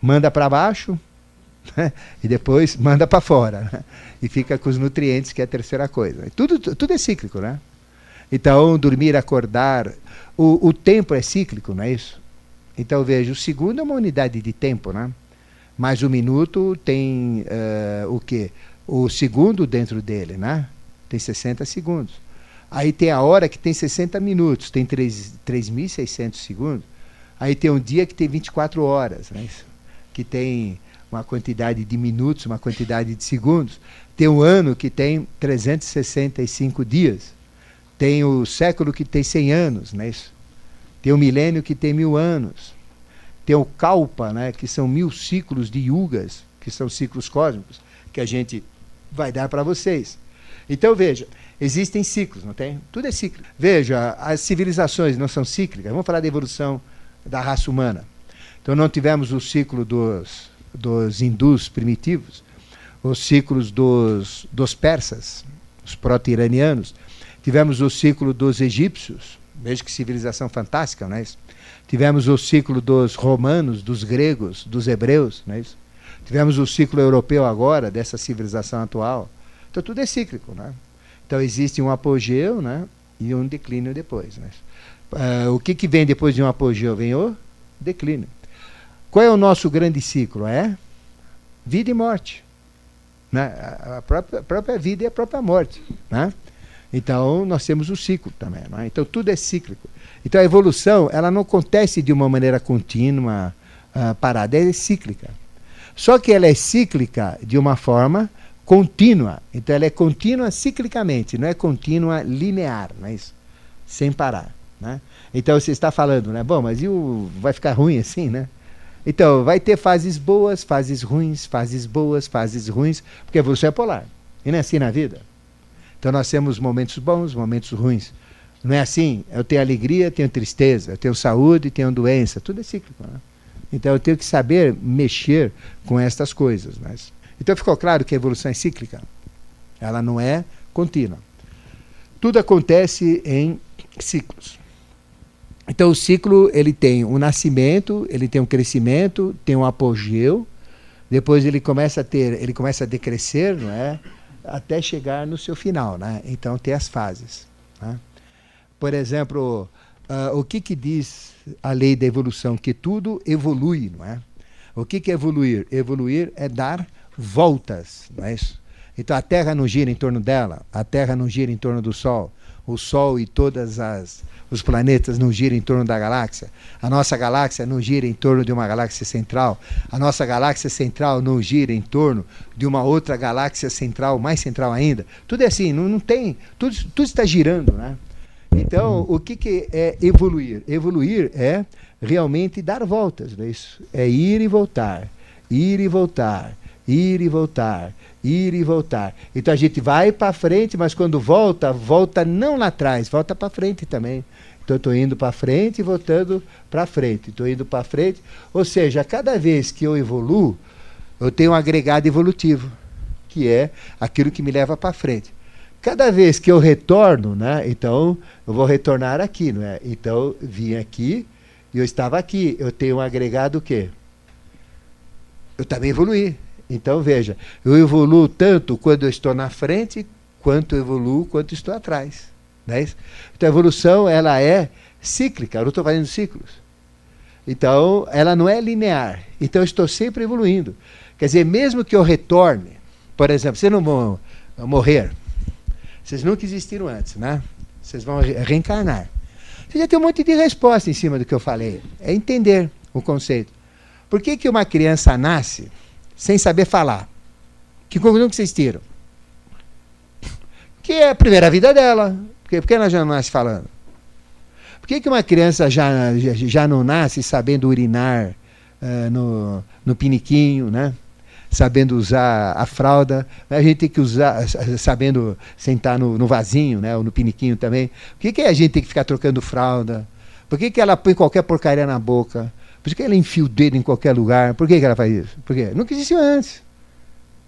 Manda para baixo, né? e depois manda para fora. Né? E fica com os nutrientes, que é a terceira coisa. Tudo, tudo é cíclico, né? Então, dormir, acordar. O, o tempo é cíclico, não é isso? Então, veja, o segundo é uma unidade de tempo, né? Mas o minuto tem uh, o quê? O segundo dentro dele, né? Tem 60 segundos. Aí tem a hora que tem 60 minutos, tem 3.600 segundos. Aí tem um dia que tem 24 horas, né? que tem uma quantidade de minutos, uma quantidade de segundos. Tem um ano que tem 365 dias. Tem o século que tem 100 anos, não é isso? Tem o milênio que tem mil anos. Tem o Kalpa, né, que são mil ciclos de yugas, que são ciclos cósmicos, que a gente vai dar para vocês. Então veja, existem ciclos, não tem? Tudo é cíclico. Veja, as civilizações não são cíclicas. Vamos falar da evolução da raça humana. Então não tivemos o ciclo dos dos hindus primitivos, os ciclos dos, dos persas, os proto-iranianos, tivemos o ciclo dos egípcios, veja que civilização fantástica, não é isso? Tivemos o ciclo dos romanos, dos gregos, dos hebreus, não é isso? Tivemos o ciclo europeu agora, dessa civilização atual. Então tudo é cíclico, né? Então existe um apogeu né? e um declínio depois. Né? Uh, o que, que vem depois de um apogeu? Vem o declínio. Qual é o nosso grande ciclo? É vida e morte. Né? A, própria, a própria vida e a própria morte. Né? Então, nós temos o ciclo também. É? Então, tudo é cíclico. Então, a evolução ela não acontece de uma maneira contínua, uh, parada, é cíclica. Só que ela é cíclica de uma forma contínua. Então, ela é contínua ciclicamente, não é contínua linear, não é isso? Sem parar. Né? Então, você está falando, né? Bom, mas e o... vai ficar ruim assim, né? Então, vai ter fases boas, fases ruins, fases boas, fases ruins, porque a evolução é polar. E não é assim na vida. Então, nós temos momentos bons, momentos ruins. Não é assim? Eu tenho alegria, tenho tristeza, eu tenho saúde, tenho doença. Tudo é cíclico. Né? Então, eu tenho que saber mexer com estas coisas. Mas... Então, ficou claro que a evolução é cíclica. Ela não é contínua. Tudo acontece em ciclos. Então o ciclo ele tem um nascimento, ele tem um crescimento, tem um apogeu, depois ele começa a ter, ele começa a decrescer, não é? Até chegar no seu final, né? Então tem as fases. Né? Por exemplo, uh, o que que diz a lei da evolução? Que tudo evolui, não é? O que que é evoluir? Evoluir é dar voltas, não é isso? Então a Terra não gira em torno dela, a Terra não gira em torno do Sol, o Sol e todas as os planetas não giram em torno da galáxia, a nossa galáxia não gira em torno de uma galáxia central, a nossa galáxia central não gira em torno de uma outra galáxia central, mais central ainda. Tudo é assim, não, não tem, tudo, tudo está girando, né? Então, o que, que é evoluir? Evoluir é realmente dar voltas, não é isso? É ir e voltar, ir e voltar, ir e voltar, ir e voltar. Então a gente vai para frente, mas quando volta, volta não lá atrás, volta para frente também. Então, estou indo para frente e voltando para frente. Estou indo para frente. Ou seja, cada vez que eu evoluo, eu tenho um agregado evolutivo, que é aquilo que me leva para frente. Cada vez que eu retorno, né, então eu vou retornar aqui, não é? Então, vim aqui e eu estava aqui. Eu tenho um agregado o quê? Eu também evoluí. Então, veja, eu evoluo tanto quando eu estou na frente, quanto eu evoluo quando estou atrás. Não é isso? Então a evolução ela é cíclica, eu estou fazendo ciclos. Então ela não é linear. Então eu estou sempre evoluindo. Quer dizer, mesmo que eu retorne, por exemplo, vocês não vão morrer, vocês nunca existiram antes, né? Vocês vão reencarnar. Você já tem um monte de resposta em cima do que eu falei. É entender o conceito. Por que, que uma criança nasce sem saber falar? Que conclusão que vocês tiram? Que é a primeira vida dela. Por, que ela já nasce falando? Por que, que uma criança já, já, já não nasce sabendo urinar uh, no, no piniquinho, né? sabendo usar a fralda, a gente tem que usar, sabendo sentar no, no vasinho, né? ou no piniquinho também. Por que, que a gente tem que ficar trocando fralda? Por que, que ela põe qualquer porcaria na boca? Por que ela enfia o dedo em qualquer lugar? Por que, que ela faz isso? Por quê? Nunca existiu antes.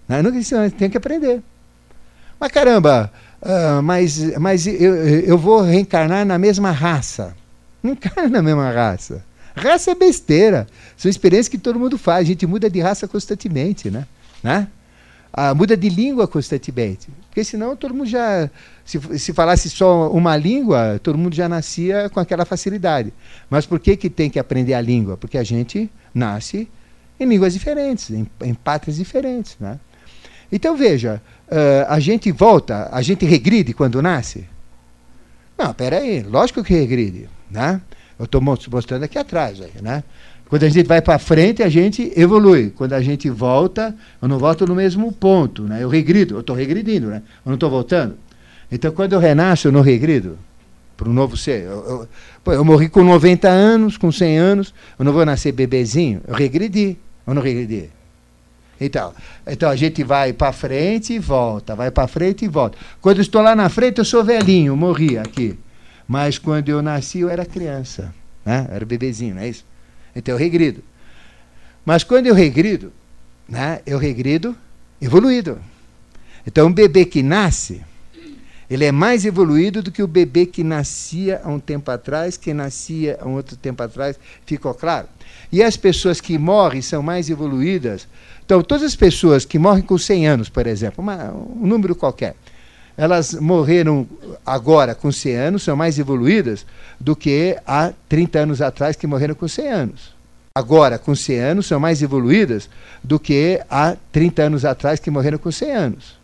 Né? Nunca existiu antes, tem que aprender. Mas caramba, Uh, mas mas eu, eu vou reencarnar na mesma raça. Não encarna na mesma raça. Raça é besteira. São experiências que todo mundo faz. A gente muda de raça constantemente, né? né? Muda de língua constantemente. Porque senão todo mundo já. Se, se falasse só uma língua, todo mundo já nascia com aquela facilidade. Mas por que, que tem que aprender a língua? Porque a gente nasce em línguas diferentes, em, em pátrias diferentes. Né? Então veja, uh, a gente volta, a gente regride quando nasce? Não, peraí, lógico que regride. Né? Eu estou mostrando aqui atrás. Né? Quando a gente vai para frente, a gente evolui. Quando a gente volta, eu não volto no mesmo ponto. Né? Eu regrido, eu estou regredindo, né? eu não estou voltando. Então, quando eu renasço, eu não regrido para um novo ser. Eu, eu, pô, eu morri com 90 anos, com 100 anos, eu não vou nascer bebezinho. Eu regredi, ou não regredi? Então, então a gente vai para frente e volta, vai para frente e volta. Quando eu estou lá na frente, eu sou velhinho, morri aqui. Mas quando eu nasci, eu era criança, né? era bebezinho, não é isso? Então eu regrido. Mas quando eu regrido, né, eu regrido evoluído. Então um bebê que nasce, ele é mais evoluído do que o bebê que nascia há um tempo atrás, que nascia há um outro tempo atrás. Ficou claro? E as pessoas que morrem são mais evoluídas então, todas as pessoas que morrem com 100 anos, por exemplo, uma, um número qualquer, elas morreram agora com 100 anos, são mais evoluídas do que há 30 anos atrás que morreram com 100 anos. agora com 100 anos são mais evoluídas do que há 30 anos atrás que morreram com 100 anos.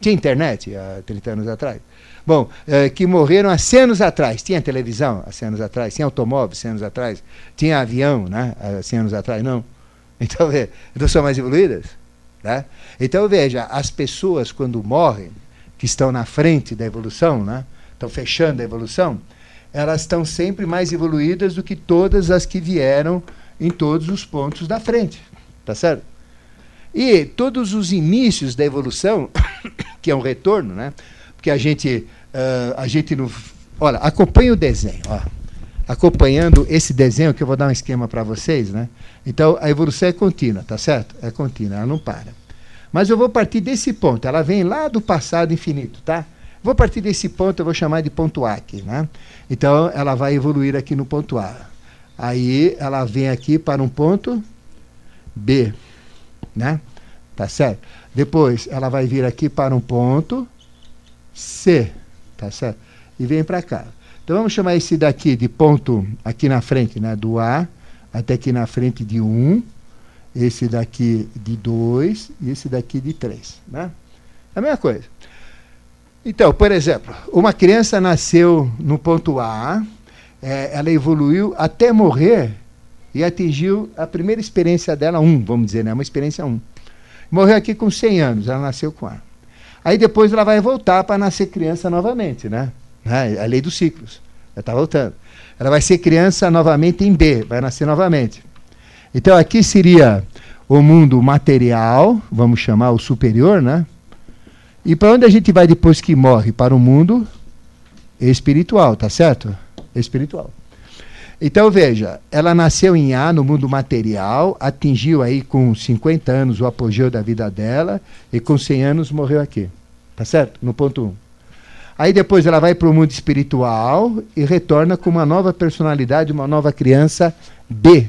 Tinha internet há 30 anos atrás? Bom, é, que morreram há 100 anos atrás. Tinha televisão há 100 anos atrás? Tinha automóvel há 100 anos atrás? Tinha avião né, há 100 anos atrás? Não. Então, então são mais evoluídas? Né? Então, veja, as pessoas quando morrem, que estão na frente da evolução, né, estão fechando a evolução, elas estão sempre mais evoluídas do que todas as que vieram em todos os pontos da frente. Tá certo? E todos os inícios da evolução, que é um retorno, né? Porque a gente, uh, a gente não. Olha, acompanhe o desenho. Ó. Acompanhando esse desenho, que eu vou dar um esquema para vocês, né? Então, a evolução é contínua, tá certo? É contínua, ela não para. Mas eu vou partir desse ponto, ela vem lá do passado infinito, tá? Vou partir desse ponto, eu vou chamar de ponto A aqui, né? Então, ela vai evoluir aqui no ponto A. Aí, ela vem aqui para um ponto B, né? Tá certo? Depois, ela vai vir aqui para um ponto C, tá certo? E vem para cá. Então, vamos chamar esse daqui de ponto aqui na frente, né? Do A até aqui na frente de 1, esse daqui de 2 e esse daqui de 3, né? A mesma coisa. Então, por exemplo, uma criança nasceu no ponto A, é, ela evoluiu até morrer e atingiu a primeira experiência dela, 1, um, vamos dizer, né? uma experiência 1. Um. Morreu aqui com 100 anos, ela nasceu com A. Aí depois ela vai voltar para nascer criança novamente, né? É a lei dos ciclos. Ela está voltando. Ela vai ser criança novamente em B, vai nascer novamente. Então aqui seria o mundo material, vamos chamar o superior, né? E para onde a gente vai depois que morre? Para o mundo espiritual, tá certo? Espiritual. Então veja, ela nasceu em A, no mundo material, atingiu aí com 50 anos o apogeu da vida dela e com 100 anos morreu aqui. Tá certo? No ponto 1. Aí depois ela vai para o mundo espiritual e retorna com uma nova personalidade, uma nova criança B,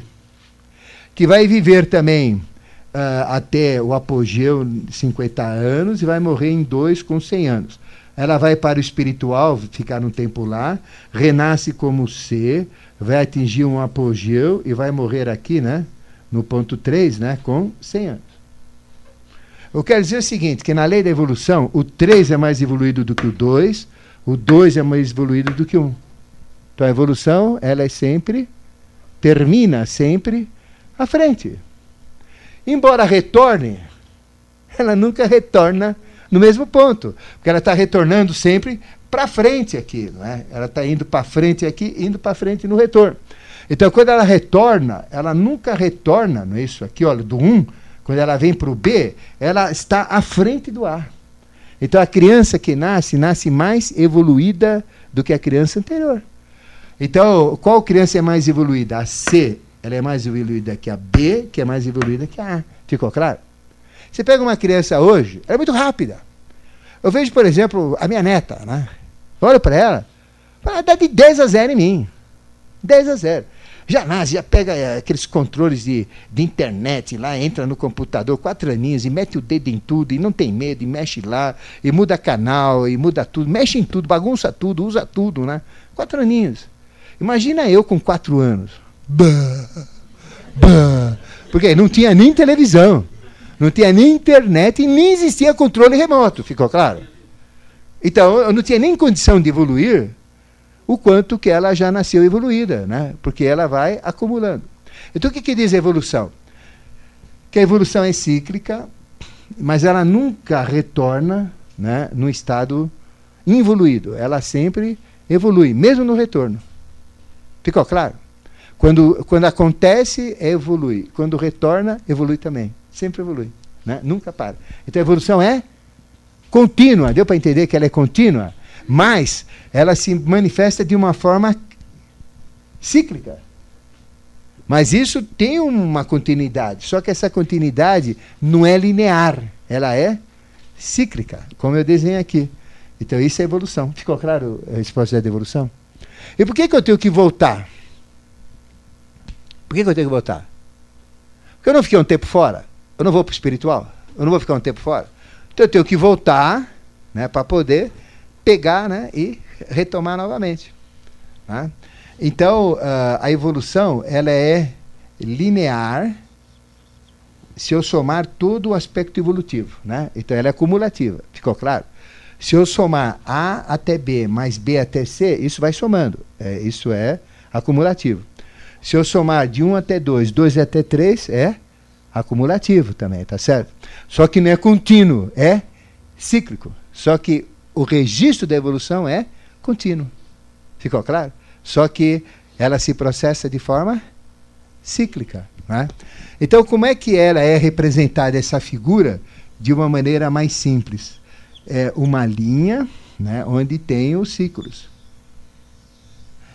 que vai viver também uh, até o apogeu, 50 anos, e vai morrer em dois com 100 anos. Ela vai para o espiritual, ficar um tempo lá, renasce como ser, vai atingir um apogeu e vai morrer aqui, né? No ponto 3, né? Com 100 anos. Eu quero dizer o seguinte, que na lei da evolução, o 3 é mais evoluído do que o 2, o 2 é mais evoluído do que o 1. Então a evolução, ela é sempre, termina sempre à frente. Embora retorne, ela nunca retorna no mesmo ponto, porque ela está retornando sempre para frente aqui, não é? Ela está indo para frente aqui, indo para frente no retorno. Então, quando ela retorna, ela nunca retorna, não é isso aqui, olha, do 1, quando ela vem para o B, ela está à frente do A. Então, a criança que nasce, nasce mais evoluída do que a criança anterior. Então, qual criança é mais evoluída? A C ela é mais evoluída que a B, que é mais evoluída que a A. Ficou claro? Você pega uma criança hoje, ela é muito rápida. Eu vejo, por exemplo, a minha neta, né? Olho para ela, ela dá de 10 a 0 em mim. 10 a 0. Já nasce, já pega é, aqueles controles de, de internet lá, entra no computador, quatro aninhos, e mete o dedo em tudo, e não tem medo, e mexe lá, e muda canal, e muda tudo, mexe em tudo, bagunça tudo, usa tudo, né? Quatro aninhos. Imagina eu com quatro anos. Porque não tinha nem televisão, não tinha nem internet e nem existia controle remoto, ficou claro? Então, eu não tinha nem condição de evoluir o quanto que ela já nasceu evoluída, né? porque ela vai acumulando. Então, o que, que diz a evolução? Que a evolução é cíclica, mas ela nunca retorna né, no estado involuído. Ela sempre evolui, mesmo no retorno. Ficou claro? Quando, quando acontece, é evolui. Quando retorna, evolui também. Sempre evolui. Né? Nunca para. Então a evolução é contínua. Deu para entender que ela é contínua? Mas ela se manifesta de uma forma cíclica. Mas isso tem uma continuidade. Só que essa continuidade não é linear. Ela é cíclica, como eu desenho aqui. Então isso é evolução. Ficou claro esse processo de evolução? E por que, que eu tenho que voltar? Por que, que eu tenho que voltar? Porque eu não fiquei um tempo fora. Eu não vou para o espiritual. Eu não vou ficar um tempo fora. Então eu tenho que voltar né, para poder pegar né, e retomar novamente. Né? Então, uh, a evolução ela é linear se eu somar todo o aspecto evolutivo. Né? Então ela é acumulativa. Ficou claro? Se eu somar A até B mais B até C, isso vai somando. É, isso é acumulativo. Se eu somar de 1 até 2, 2 até 3, é acumulativo também, tá certo? Só que não é contínuo, é cíclico. Só que o registro da evolução é contínuo. Ficou claro? Só que ela se processa de forma cíclica. Né? Então, como é que ela é representada, essa figura, de uma maneira mais simples? É uma linha né, onde tem os ciclos.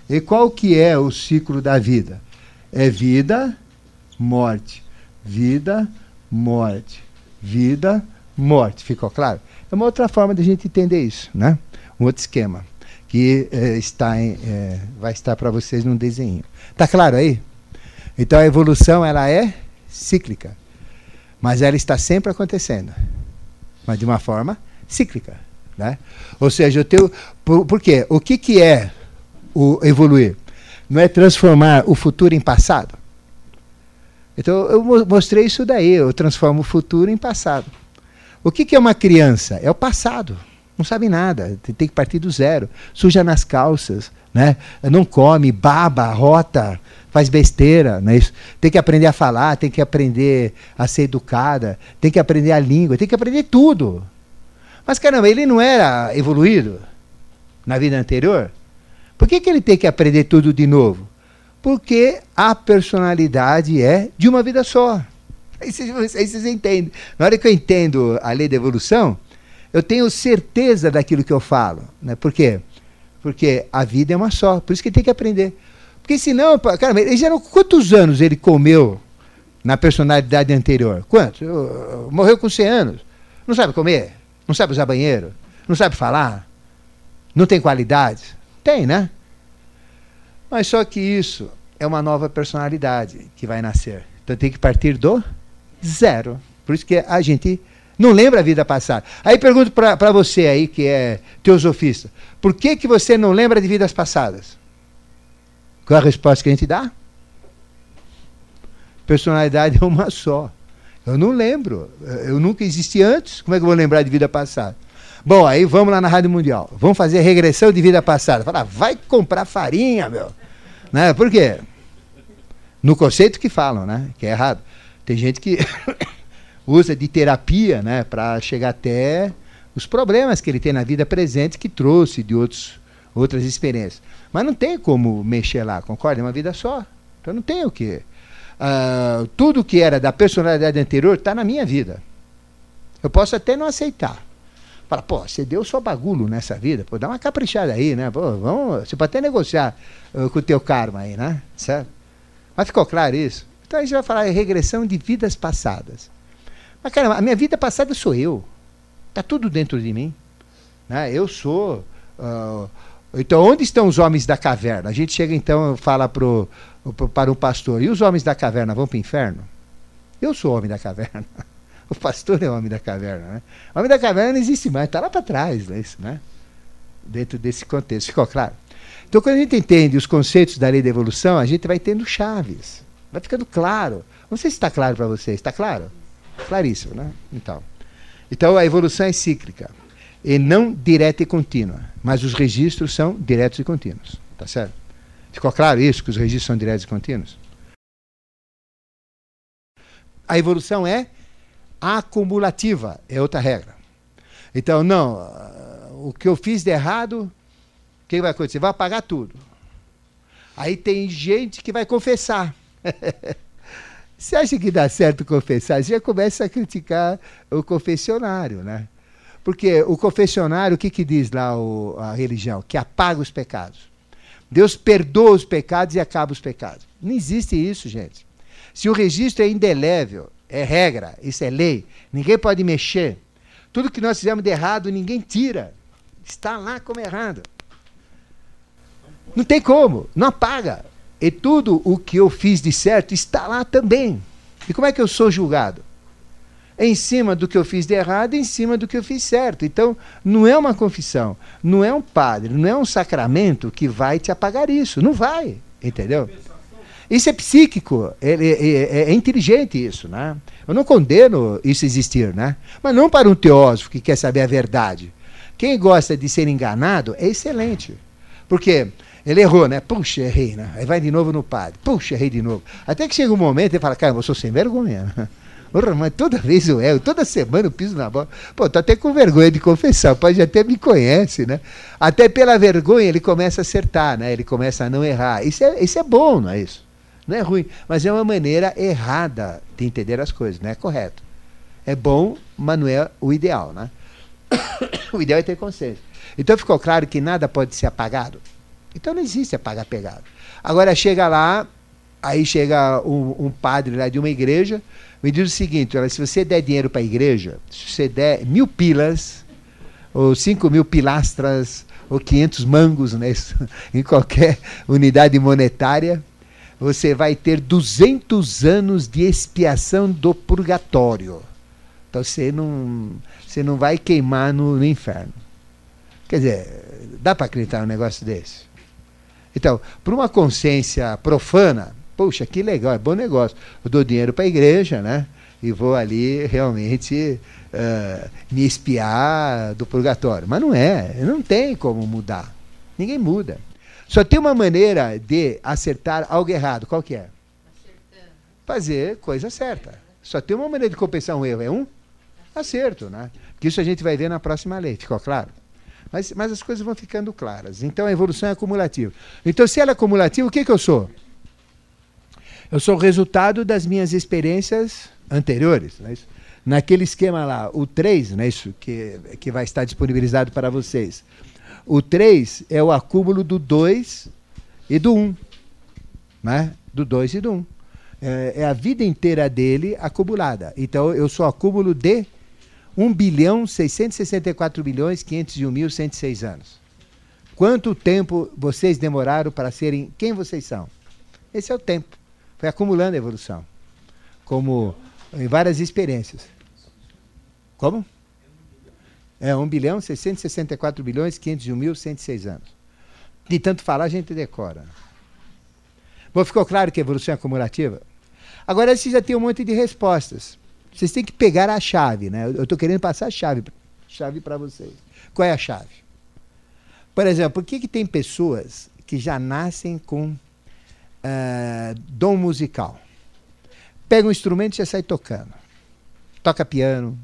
E qual que é o ciclo da vida? É vida, morte. Vida, morte. Vida, morte. Ficou claro? É uma outra forma de a gente entender isso, né? Um outro esquema que é, está em, é, vai estar para vocês num desenho. Tá claro aí? Então a evolução ela é cíclica, mas ela está sempre acontecendo, mas de uma forma cíclica, né? Ou seja, eu tenho por, por quê? O que que é o evoluir? Não é transformar o futuro em passado? Então eu mostrei isso daí, eu transformo o futuro em passado. O que, que é uma criança? É o passado. Não sabe nada, tem que partir do zero. Suja nas calças, né? não come, baba, rota, faz besteira. Né? Tem que aprender a falar, tem que aprender a ser educada, tem que aprender a língua, tem que aprender tudo. Mas caramba, ele não era evoluído na vida anterior? Por que, que ele tem que aprender tudo de novo? Porque a personalidade é de uma vida só. Aí vocês, aí vocês entendem. Na hora que eu entendo a lei da evolução, eu tenho certeza daquilo que eu falo. Né? Por quê? Porque a vida é uma só. Por isso que tem que aprender. Porque senão, cara, ele já não, quantos anos ele comeu na personalidade anterior? Quantos? Morreu com 100 anos. Não sabe comer? Não sabe usar banheiro? Não sabe falar? Não tem qualidade? Tem, né? Mas só que isso é uma nova personalidade que vai nascer. Então tem que partir do Zero. Por isso que a gente não lembra a vida passada. Aí pergunto para você aí, que é teosofista, por que, que você não lembra de vidas passadas? Qual a resposta que a gente dá? Personalidade é uma só. Eu não lembro. Eu nunca existi antes. Como é que eu vou lembrar de vida passada? Bom, aí vamos lá na Rádio Mundial. Vamos fazer regressão de vida passada. Fala, vai comprar farinha, meu. Né? Por quê? No conceito que falam, né? Que é errado. Tem gente que usa de terapia né, para chegar até os problemas que ele tem na vida presente que trouxe de outros, outras experiências. Mas não tem como mexer lá, concorda? É uma vida só. Então não tem o que. Uh, tudo que era da personalidade anterior está na minha vida. Eu posso até não aceitar. Fala, pô, você deu só bagulho nessa vida, pô, dá uma caprichada aí, né? Pô, vamos, você pode até negociar uh, com o teu karma aí, né? Certo? Mas ficou claro isso? Então a gente vai falar em regressão de vidas passadas. Mas, caramba, a minha vida passada sou eu. Está tudo dentro de mim. Né? Eu sou. Uh, então, onde estão os homens da caverna? A gente chega então e fala pro, pro, para o pastor: e os homens da caverna vão para o inferno? Eu sou o homem da caverna. O pastor é o homem da caverna. Né? O homem da caverna não existe mais, está lá para trás. Né? Isso, né? Dentro desse contexto. Ficou claro? Então, quando a gente entende os conceitos da lei da evolução, a gente vai tendo chaves. Vai ficando claro. Não sei se está claro para vocês. Está claro? Claríssimo, né? Então. Então a evolução é cíclica. E não direta e contínua. Mas os registros são diretos e contínuos. Tá certo? Ficou claro isso, que os registros são diretos e contínuos? A evolução é acumulativa, é outra regra. Então, não, o que eu fiz de errado, o que vai acontecer? Vai apagar tudo. Aí tem gente que vai confessar. Você acha que dá certo confessar? Você já começa a criticar o confessionário, né? Porque o confessionário, o que, que diz lá o, a religião? Que apaga os pecados. Deus perdoa os pecados e acaba os pecados. Não existe isso, gente. Se o registro é indelével, é regra, isso é lei, ninguém pode mexer. Tudo que nós fizemos de errado, ninguém tira. Está lá como errado. Não tem como, não apaga. E tudo o que eu fiz de certo está lá também. E como é que eu sou julgado? em cima do que eu fiz de errado, em cima do que eu fiz certo. Então, não é uma confissão, não é um padre, não é um sacramento que vai te apagar isso. Não vai, entendeu? Isso é psíquico, é, é, é, inteligente isso, né? Eu não condeno isso existir, né? Mas não para um teósofo que quer saber a verdade. Quem gosta de ser enganado é excelente. Porque ele errou, né? Puxa, errei, né? Aí vai de novo no padre. Puxa, errei de novo. Até que chega um momento e fala, cara, eu sou sem vergonha. Porra, mas toda vez eu erro, toda semana eu piso na bola. Pô, tô até com vergonha de confessar, o até me conhece, né? Até pela vergonha ele começa a acertar, né? Ele começa a não errar. Isso é, isso é bom, não é isso? Não é ruim, mas é uma maneira errada de entender as coisas, não é correto. É bom, mas não é o ideal, né? o ideal é ter consciência. Então ficou claro que nada pode ser apagado. Então não existe apagar pegado. Agora chega lá, aí chega um, um padre lá de uma igreja, me diz o seguinte: olha, se você der dinheiro para a igreja, se você der mil pilas, ou cinco mil pilastras, ou 500 mangos né, em qualquer unidade monetária, você vai ter 200 anos de expiação do purgatório. Então você não, você não vai queimar no, no inferno. Quer dizer, dá para acreditar num negócio desse? Então, para uma consciência profana, puxa, que legal, é bom negócio. Eu dou dinheiro para a igreja, né? E vou ali realmente uh, me espiar do purgatório. Mas não é, não tem como mudar. Ninguém muda. Só tem uma maneira de acertar algo errado. Qual que é? Acertando. Fazer coisa certa. Só tem uma maneira de compensar um erro. É um acerto, né? Que isso a gente vai ver na próxima lei. Ficou claro? Mas, mas as coisas vão ficando claras. Então a evolução é acumulativa. Então, se ela é acumulativa, o que, que eu sou? Eu sou o resultado das minhas experiências anteriores. Né? Naquele esquema lá, o 3, né, isso que, que vai estar disponibilizado para vocês. O 3 é o acúmulo do 2 e do 1. Né? Do 2 e do 1. É, é, a vida inteira dele acumulada. Então eu sou acúmulo de 1 bilhão 664 milhões 501 mil 106 anos. Quanto tempo vocês demoraram para serem quem vocês são? Esse é o tempo. Foi acumulando a evolução. Como em várias experiências. Como? É 1 bilhão 664 bilhões 501 mil 106 anos. De tanto falar, a gente decora. Bom, ficou claro que a evolução é acumulativa? Agora vocês já tem um monte de respostas. Vocês têm que pegar a chave, né? Eu estou querendo passar a chave, chave para vocês. Qual é a chave? Por exemplo, por que, que tem pessoas que já nascem com uh, dom musical? Pega um instrumento e já sai tocando. Toca piano,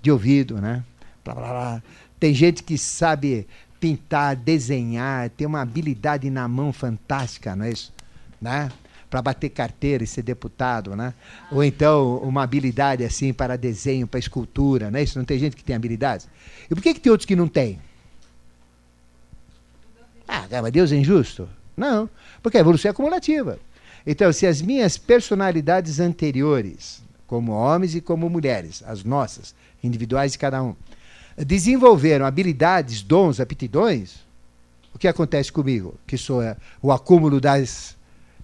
de ouvido, né? Blá, blá, blá. Tem gente que sabe pintar, desenhar, tem uma habilidade na mão fantástica, não é isso? Né? Para bater carteira e ser deputado, né? Ou então uma habilidade assim para desenho, para escultura, não é isso? Não tem gente que tem habilidades? E por que, que tem outros que não têm? Ah, mas Deus é injusto? Não, porque a evolução é acumulativa. Então, se as minhas personalidades anteriores, como homens e como mulheres, as nossas, individuais de cada um, desenvolveram habilidades, dons, aptidões, o que acontece comigo? Que sou é, o acúmulo das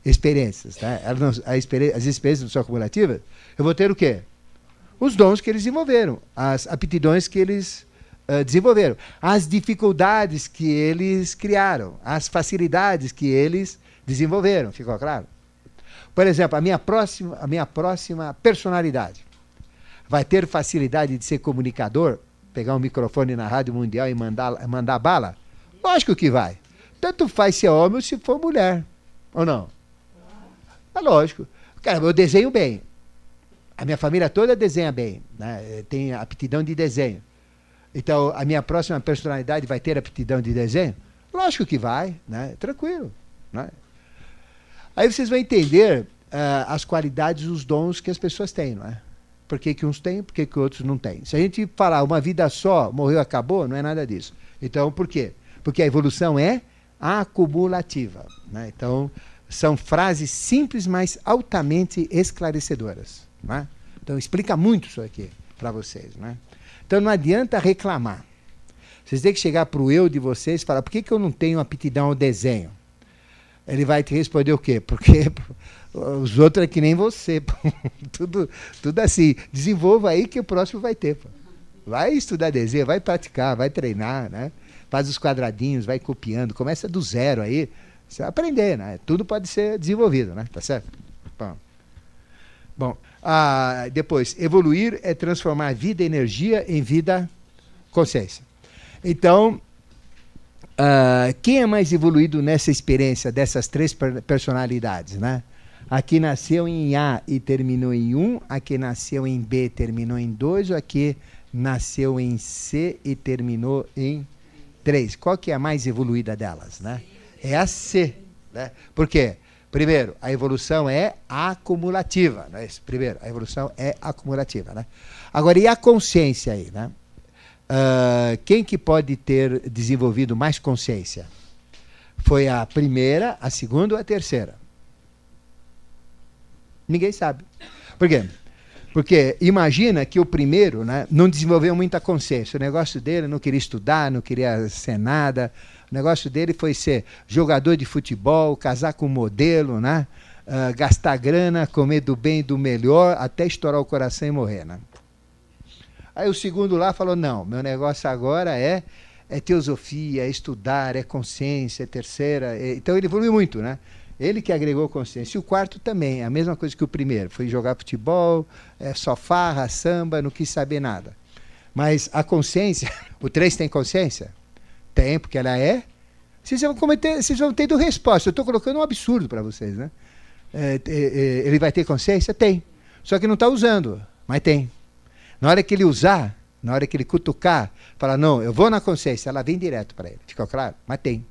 experiências. Né? as experiências não são acumulativas. Eu vou ter o quê? Os dons que eles desenvolveram, as aptidões que eles uh, desenvolveram, as dificuldades que eles criaram, as facilidades que eles desenvolveram. Ficou claro? Por exemplo, a minha próxima, a minha próxima personalidade vai ter facilidade de ser comunicador pegar um microfone na Rádio Mundial e mandar, mandar bala? Lógico que vai. Tanto faz se é homem ou se for mulher. Ou não? É lógico. Cara, eu desenho bem. A minha família toda desenha bem. Né? Tem aptidão de desenho. Então, a minha próxima personalidade vai ter aptidão de desenho? Lógico que vai. Né? Tranquilo. Né? Aí vocês vão entender uh, as qualidades, os dons que as pessoas têm, não é? Por que, que uns têm, por que, que outros não têm? Se a gente falar uma vida só, morreu, acabou, não é nada disso. Então, por quê? Porque a evolução é acumulativa. Né? Então, são frases simples, mas altamente esclarecedoras. Né? Então, explica muito isso aqui para vocês. Né? Então, não adianta reclamar. Vocês têm que chegar para o eu de vocês e falar: por que, que eu não tenho aptidão ao desenho? Ele vai te responder o quê? Porque os outros é que nem você. tudo, tudo assim. Desenvolva aí que o próximo vai ter. Pô. Vai estudar desenho, vai praticar, vai treinar, né? Faz os quadradinhos, vai copiando. Começa do zero aí. Você vai aprender, né? Tudo pode ser desenvolvido, né? Tá certo? Bom, Bom ah, depois, evoluir é transformar vida e energia em vida consciência. Então, ah, quem é mais evoluído nessa experiência dessas três personalidades, né? Aqui nasceu em A e terminou em 1, aqui nasceu em B terminou em 2, ou aqui nasceu em C e terminou em 3. Qual que é a mais evoluída delas? Né? É a C. Né? Por quê? Primeiro, a evolução é acumulativa. Né? Primeiro, a evolução é acumulativa. Né? Agora, e a consciência aí? Né? Uh, quem que pode ter desenvolvido mais consciência? Foi a primeira, a segunda ou a terceira? Ninguém sabe. Por quê? Porque imagina que o primeiro né, não desenvolveu muita consciência. O negócio dele não queria estudar, não queria ser nada. O negócio dele foi ser jogador de futebol, casar com modelo, né? Uh, gastar grana, comer do bem e do melhor, até estourar o coração e morrer. Né? Aí o segundo lá falou: não, meu negócio agora é, é teosofia, é estudar, é consciência, é terceira. É... Então ele evoluiu muito, né? Ele que agregou consciência. E o quarto também, a mesma coisa que o primeiro. Foi jogar futebol, é, só farra, samba, não quis saber nada. Mas a consciência, o três tem consciência? Tem, porque ela é. Vocês vão, cometer, vocês vão ter do resposta. Eu estou colocando um absurdo para vocês, né? É, é, é, ele vai ter consciência? Tem. Só que não está usando, mas tem. Na hora que ele usar, na hora que ele cutucar, falar, não, eu vou na consciência, ela vem direto para ele. Ficou claro? Mas tem.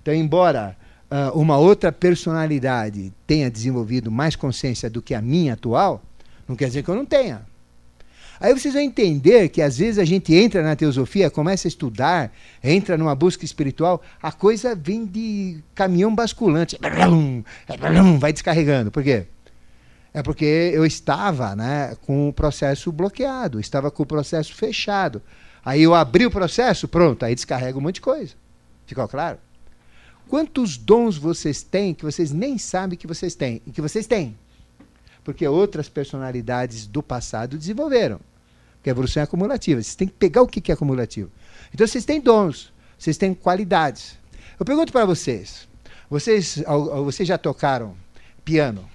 Então, embora uh, uma outra personalidade tenha desenvolvido mais consciência do que a minha atual, não quer dizer que eu não tenha. Aí vocês vão entender que às vezes a gente entra na teosofia, começa a estudar, entra numa busca espiritual, a coisa vem de caminhão basculante, vai descarregando. Por quê? É porque eu estava né, com o processo bloqueado, estava com o processo fechado. Aí eu abri o processo, pronto, aí descarrega um monte de coisa. Ficou claro? Quantos dons vocês têm que vocês nem sabem que vocês têm e que vocês têm? Porque outras personalidades do passado desenvolveram. Porque a evolução é acumulativa. Vocês têm que pegar o que é acumulativo. Então vocês têm dons, vocês têm qualidades. Eu pergunto para vocês: vocês, vocês já tocaram piano,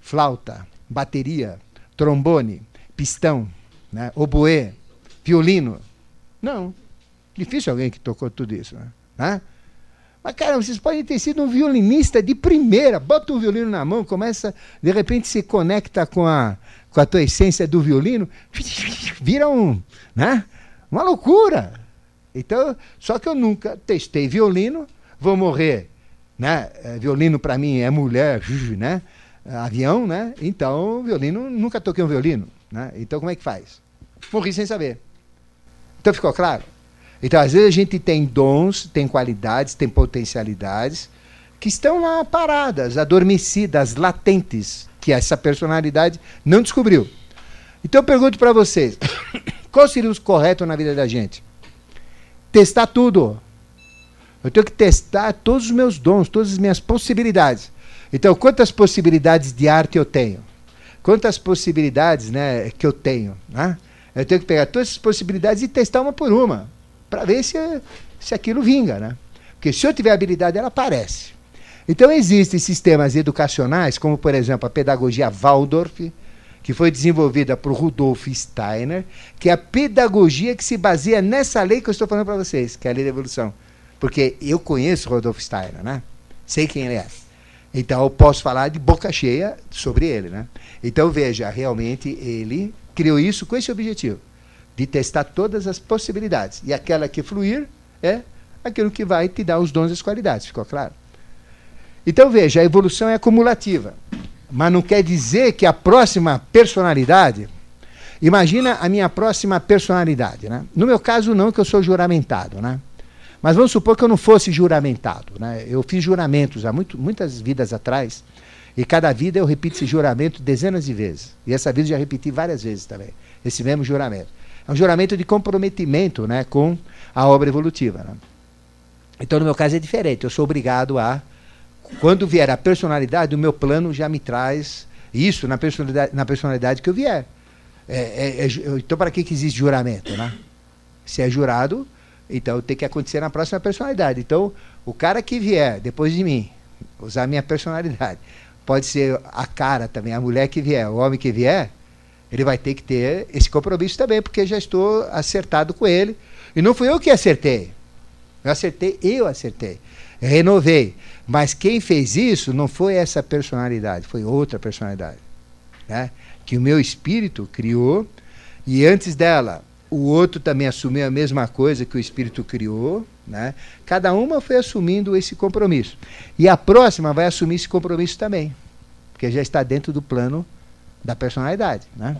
flauta, bateria, trombone, pistão, né, oboé, violino? Não. Difícil alguém que tocou tudo isso. Né? Mas, cara, vocês podem ter sido um violinista de primeira. Bota um violino na mão, começa, de repente se conecta com a, com a tua essência do violino, vira um, né? uma loucura. Então, só que eu nunca testei violino, vou morrer. Né? É, violino para mim é mulher, né? avião, né? Então, violino, nunca toquei um violino. Né? Então, como é que faz? Morri sem saber. Então, ficou claro? Então, às vezes, a gente tem dons, tem qualidades, tem potencialidades que estão lá paradas, adormecidas, latentes, que essa personalidade não descobriu. Então, eu pergunto para vocês: qual seria o correto na vida da gente? Testar tudo. Eu tenho que testar todos os meus dons, todas as minhas possibilidades. Então, quantas possibilidades de arte eu tenho? Quantas possibilidades né, que eu tenho? Né? Eu tenho que pegar todas essas possibilidades e testar uma por uma para ver se, se aquilo vinga, né? Porque se eu tiver habilidade, ela aparece. Então existem sistemas educacionais, como por exemplo a pedagogia Waldorf, que foi desenvolvida por Rudolf Steiner, que é a pedagogia que se baseia nessa lei que eu estou falando para vocês, que é a lei da evolução. Porque eu conheço Rudolf Steiner, né? Sei quem ele é. Então eu posso falar de boca cheia sobre ele, né? Então veja, realmente ele criou isso com esse objetivo de testar todas as possibilidades. E aquela que fluir é aquilo que vai te dar os dons e as qualidades, ficou claro? Então veja, a evolução é acumulativa. Mas não quer dizer que a próxima personalidade. Imagina a minha próxima personalidade. Né? No meu caso, não, que eu sou juramentado. Né? Mas vamos supor que eu não fosse juramentado. Né? Eu fiz juramentos há muito, muitas vidas atrás. E cada vida eu repito esse juramento dezenas de vezes. E essa vida eu já repeti várias vezes também. Esse mesmo juramento. É um juramento de comprometimento né, com a obra evolutiva. Né? Então, no meu caso, é diferente. Eu sou obrigado a. Quando vier a personalidade, o meu plano já me traz isso na personalidade, na personalidade que eu vier. É, é, é, então, para que, que existe juramento? Né? Se é jurado, então tem que acontecer na próxima personalidade. Então, o cara que vier depois de mim, usar a minha personalidade. Pode ser a cara também, a mulher que vier, o homem que vier, ele vai ter que ter esse compromisso também, porque já estou acertado com ele. E não fui eu que acertei. Eu acertei, eu acertei. Renovei. Mas quem fez isso não foi essa personalidade, foi outra personalidade. Né? Que o meu espírito criou, e antes dela, o outro também assumiu a mesma coisa que o espírito criou. Né? Cada uma foi assumindo esse compromisso. E a próxima vai assumir esse compromisso também, porque já está dentro do plano da personalidade. Né?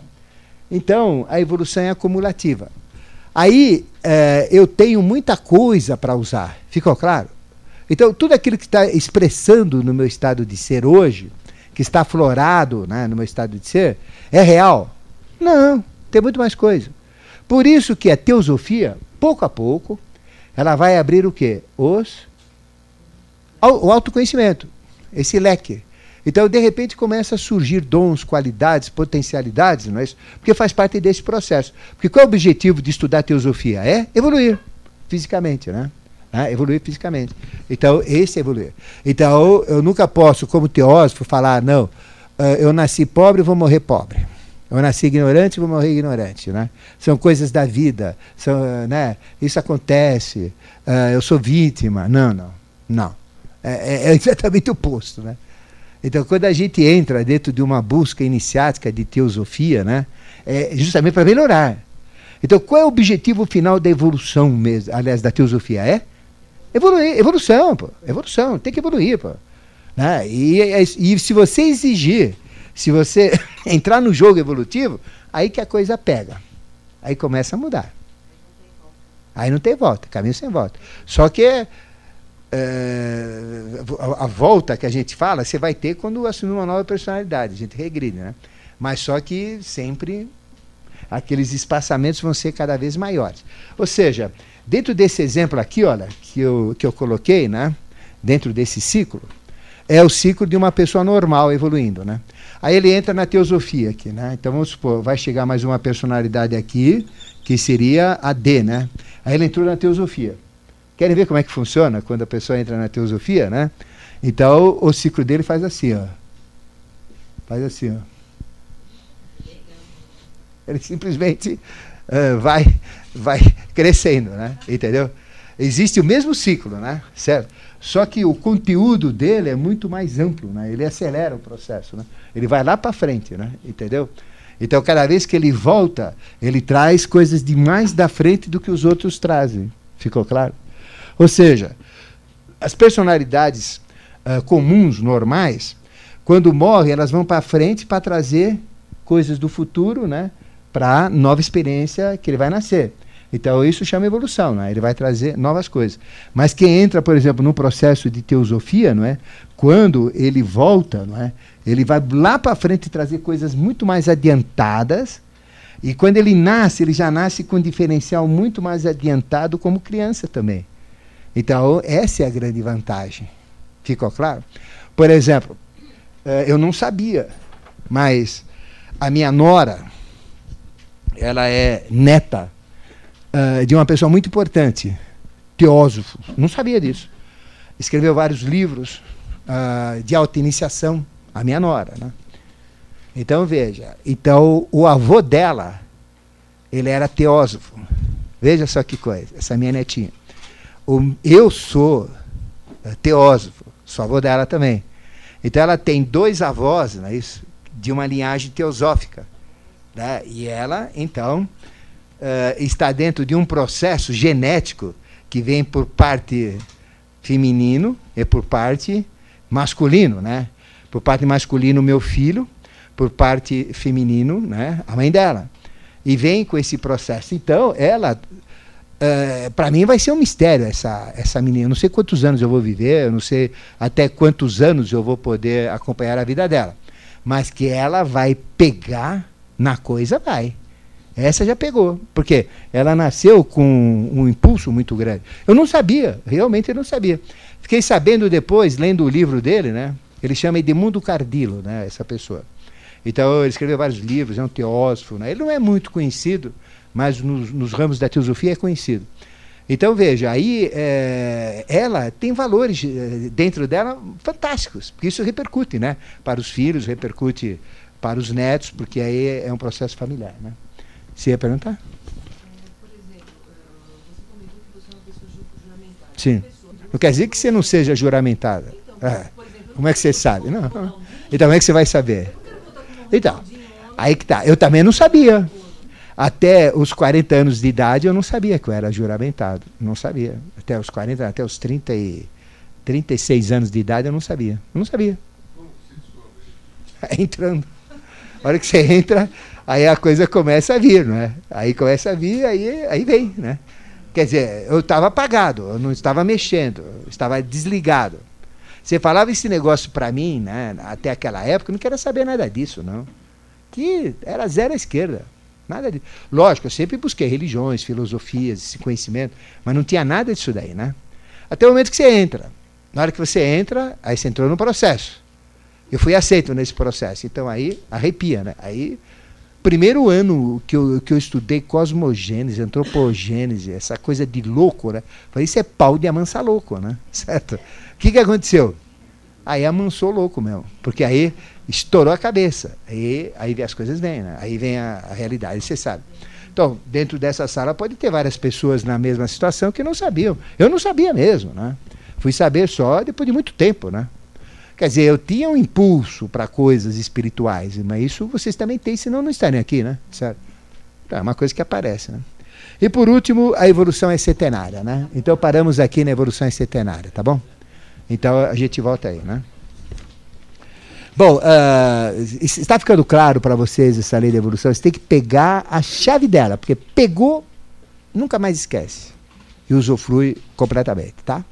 Então, a evolução é acumulativa. Aí é, eu tenho muita coisa para usar, ficou claro? Então, tudo aquilo que está expressando no meu estado de ser hoje, que está aflorado né, no meu estado de ser, é real? Não, tem muito mais coisa. Por isso que a teosofia, pouco a pouco, ela vai abrir o quê? Os, o autoconhecimento, esse leque. Então, de repente, começa a surgir dons, qualidades, potencialidades, não é isso? Porque faz parte desse processo. Porque qual é o objetivo de estudar teosofia? É evoluir fisicamente, né? É, evoluir fisicamente. Então, esse é evoluir. Então, eu nunca posso, como teósofo, falar, não, eh, eu nasci pobre, vou morrer pobre. Eu nasci ignorante, vou morrer ignorante, né? São coisas da vida, são, né? Isso acontece, uh, eu sou vítima. Não, não, não. É, é, é exatamente o oposto, né? Então, quando a gente entra dentro de uma busca iniciática de teosofia, né, é justamente para melhorar. Então, qual é o objetivo final da evolução mesmo, aliás, da teosofia? É evoluir, evolução, pô, evolução, tem que evoluir, pô. Né? E, e, e se você exigir, se você entrar no jogo evolutivo, aí que a coisa pega. Aí começa a mudar. Aí não tem volta, caminho sem volta. Só que é, a, a, volta que a gente fala, você vai ter quando assumir uma nova personalidade, a gente regride, né? Mas só que sempre aqueles espaçamentos vão ser cada vez maiores. Ou seja, dentro desse exemplo aqui, olha, que eu, que eu coloquei, né? Dentro desse ciclo, é o ciclo de uma pessoa normal evoluindo, né? Aí ele entra na teosofia aqui, né? Então vamos supor, vai chegar mais uma personalidade aqui, que seria a D, né? Aí ele entrou na teosofia. Querem ver como é que funciona quando a pessoa entra na teosofia, né? Então, o ciclo dele faz assim, ó. Faz assim, ó. Ele simplesmente uh, vai, vai crescendo, né? Entendeu? Existe o mesmo ciclo, né? Certo? Só que o conteúdo dele é muito mais amplo, né? Ele acelera o processo, né? Ele vai lá para frente, né? Entendeu? Então, cada vez que ele volta, ele traz coisas de mais da frente do que os outros trazem. Ficou claro? Ou seja, as personalidades uh, comuns, normais, quando morrem, elas vão para frente para trazer coisas do futuro, né? Para nova experiência que ele vai nascer. Então isso chama evolução, né? Ele vai trazer novas coisas. Mas quem entra, por exemplo, num processo de teosofia, não é? Quando ele volta, não é? Ele vai lá para frente trazer coisas muito mais adiantadas. E quando ele nasce, ele já nasce com um diferencial muito mais adiantado como criança também. Então, essa é a grande vantagem. Ficou claro? Por exemplo, eh, eu não sabia, mas a minha nora, ela é neta uh, de uma pessoa muito importante, teósofo. Não sabia disso. Escreveu vários livros uh, de auto-iniciação, a minha nora. Né? Então, veja, então o avô dela, ele era teósofo. Veja só que coisa, essa minha netinha eu sou é, teósofo, sou avô dela também. Então ela tem dois avós, não é isso? De uma linhagem teosófica. Né? E ela, então, uh, está dentro de um processo genético que vem por parte feminino e por parte masculino, né? Por parte masculino, meu filho, por parte feminino, né? A mãe dela. E vem com esse processo. Então, ela Uh, para mim vai ser um mistério essa, essa menina. Eu não sei quantos anos eu vou viver, eu não sei até quantos anos eu vou poder acompanhar a vida dela. Mas que ela vai pegar na coisa, vai. Essa já pegou. Porque ela nasceu com um impulso muito grande. Eu não sabia, realmente eu não sabia. Fiquei sabendo depois, lendo o livro dele, né? Ele chama Edmundo Cardilo, né? Essa pessoa. Então ele escreveu vários livros, é um teósofo. Né? Ele não é muito conhecido, mas nos, nos ramos da teosofia é conhecido. Então veja, aí é, ela tem valores é, dentro dela fantásticos, porque isso repercute, né? Para os filhos, repercute para os netos, porque aí é um processo familiar, né? Você ia perguntar? É, por exemplo, você comentou que você é uma pessoa juramentada. Sim. Não quer dizer que você não seja juramentada. Então, é. exemplo, como é que você sabe? Não. Então, como é que você vai saber? Então, aí que tá. Eu também não sabia. Até os 40 anos de idade eu não sabia que eu era juramentado. Não sabia. Até os 40, até os 30 e 36 anos de idade eu não sabia. Eu não sabia. Entrando. A hora que você entra, aí a coisa começa a vir, não é? Aí começa a vir, aí, aí vem, né? Quer dizer, eu estava apagado, eu não estava mexendo, eu estava desligado. Você falava esse negócio para mim, né, até aquela época, eu não queria saber nada disso, não. Que era zero à esquerda. Nada disso. Lógico, eu sempre busquei religiões, filosofias, esse conhecimento, mas não tinha nada disso daí, né? Até o momento que você entra. Na hora que você entra, aí você entrou no processo. Eu fui aceito nesse processo. Então aí arrepia, né? Aí, primeiro ano que eu, que eu estudei cosmogênese, antropogênese, essa coisa de louco, né? Falei, isso é pau de amansar louco, né? Certo? O que, que aconteceu? Aí amansou louco mesmo. Porque aí estourou a cabeça. Aí, aí as coisas vêm, né? Aí vem a, a realidade, você sabe. Então, dentro dessa sala pode ter várias pessoas na mesma situação que não sabiam. Eu não sabia mesmo, né? Fui saber só depois de muito tempo, né? Quer dizer, eu tinha um impulso para coisas espirituais, mas isso vocês também têm, senão não estarem aqui, né? Certo? Então, é uma coisa que aparece, né? E por último, a evolução é setenária, né? Então paramos aqui na evolução é setenária, tá bom? Então a gente volta aí, né? Bom, uh, está ficando claro para vocês essa lei da evolução? Você tem que pegar a chave dela, porque pegou, nunca mais esquece. E usufrui completamente, tá?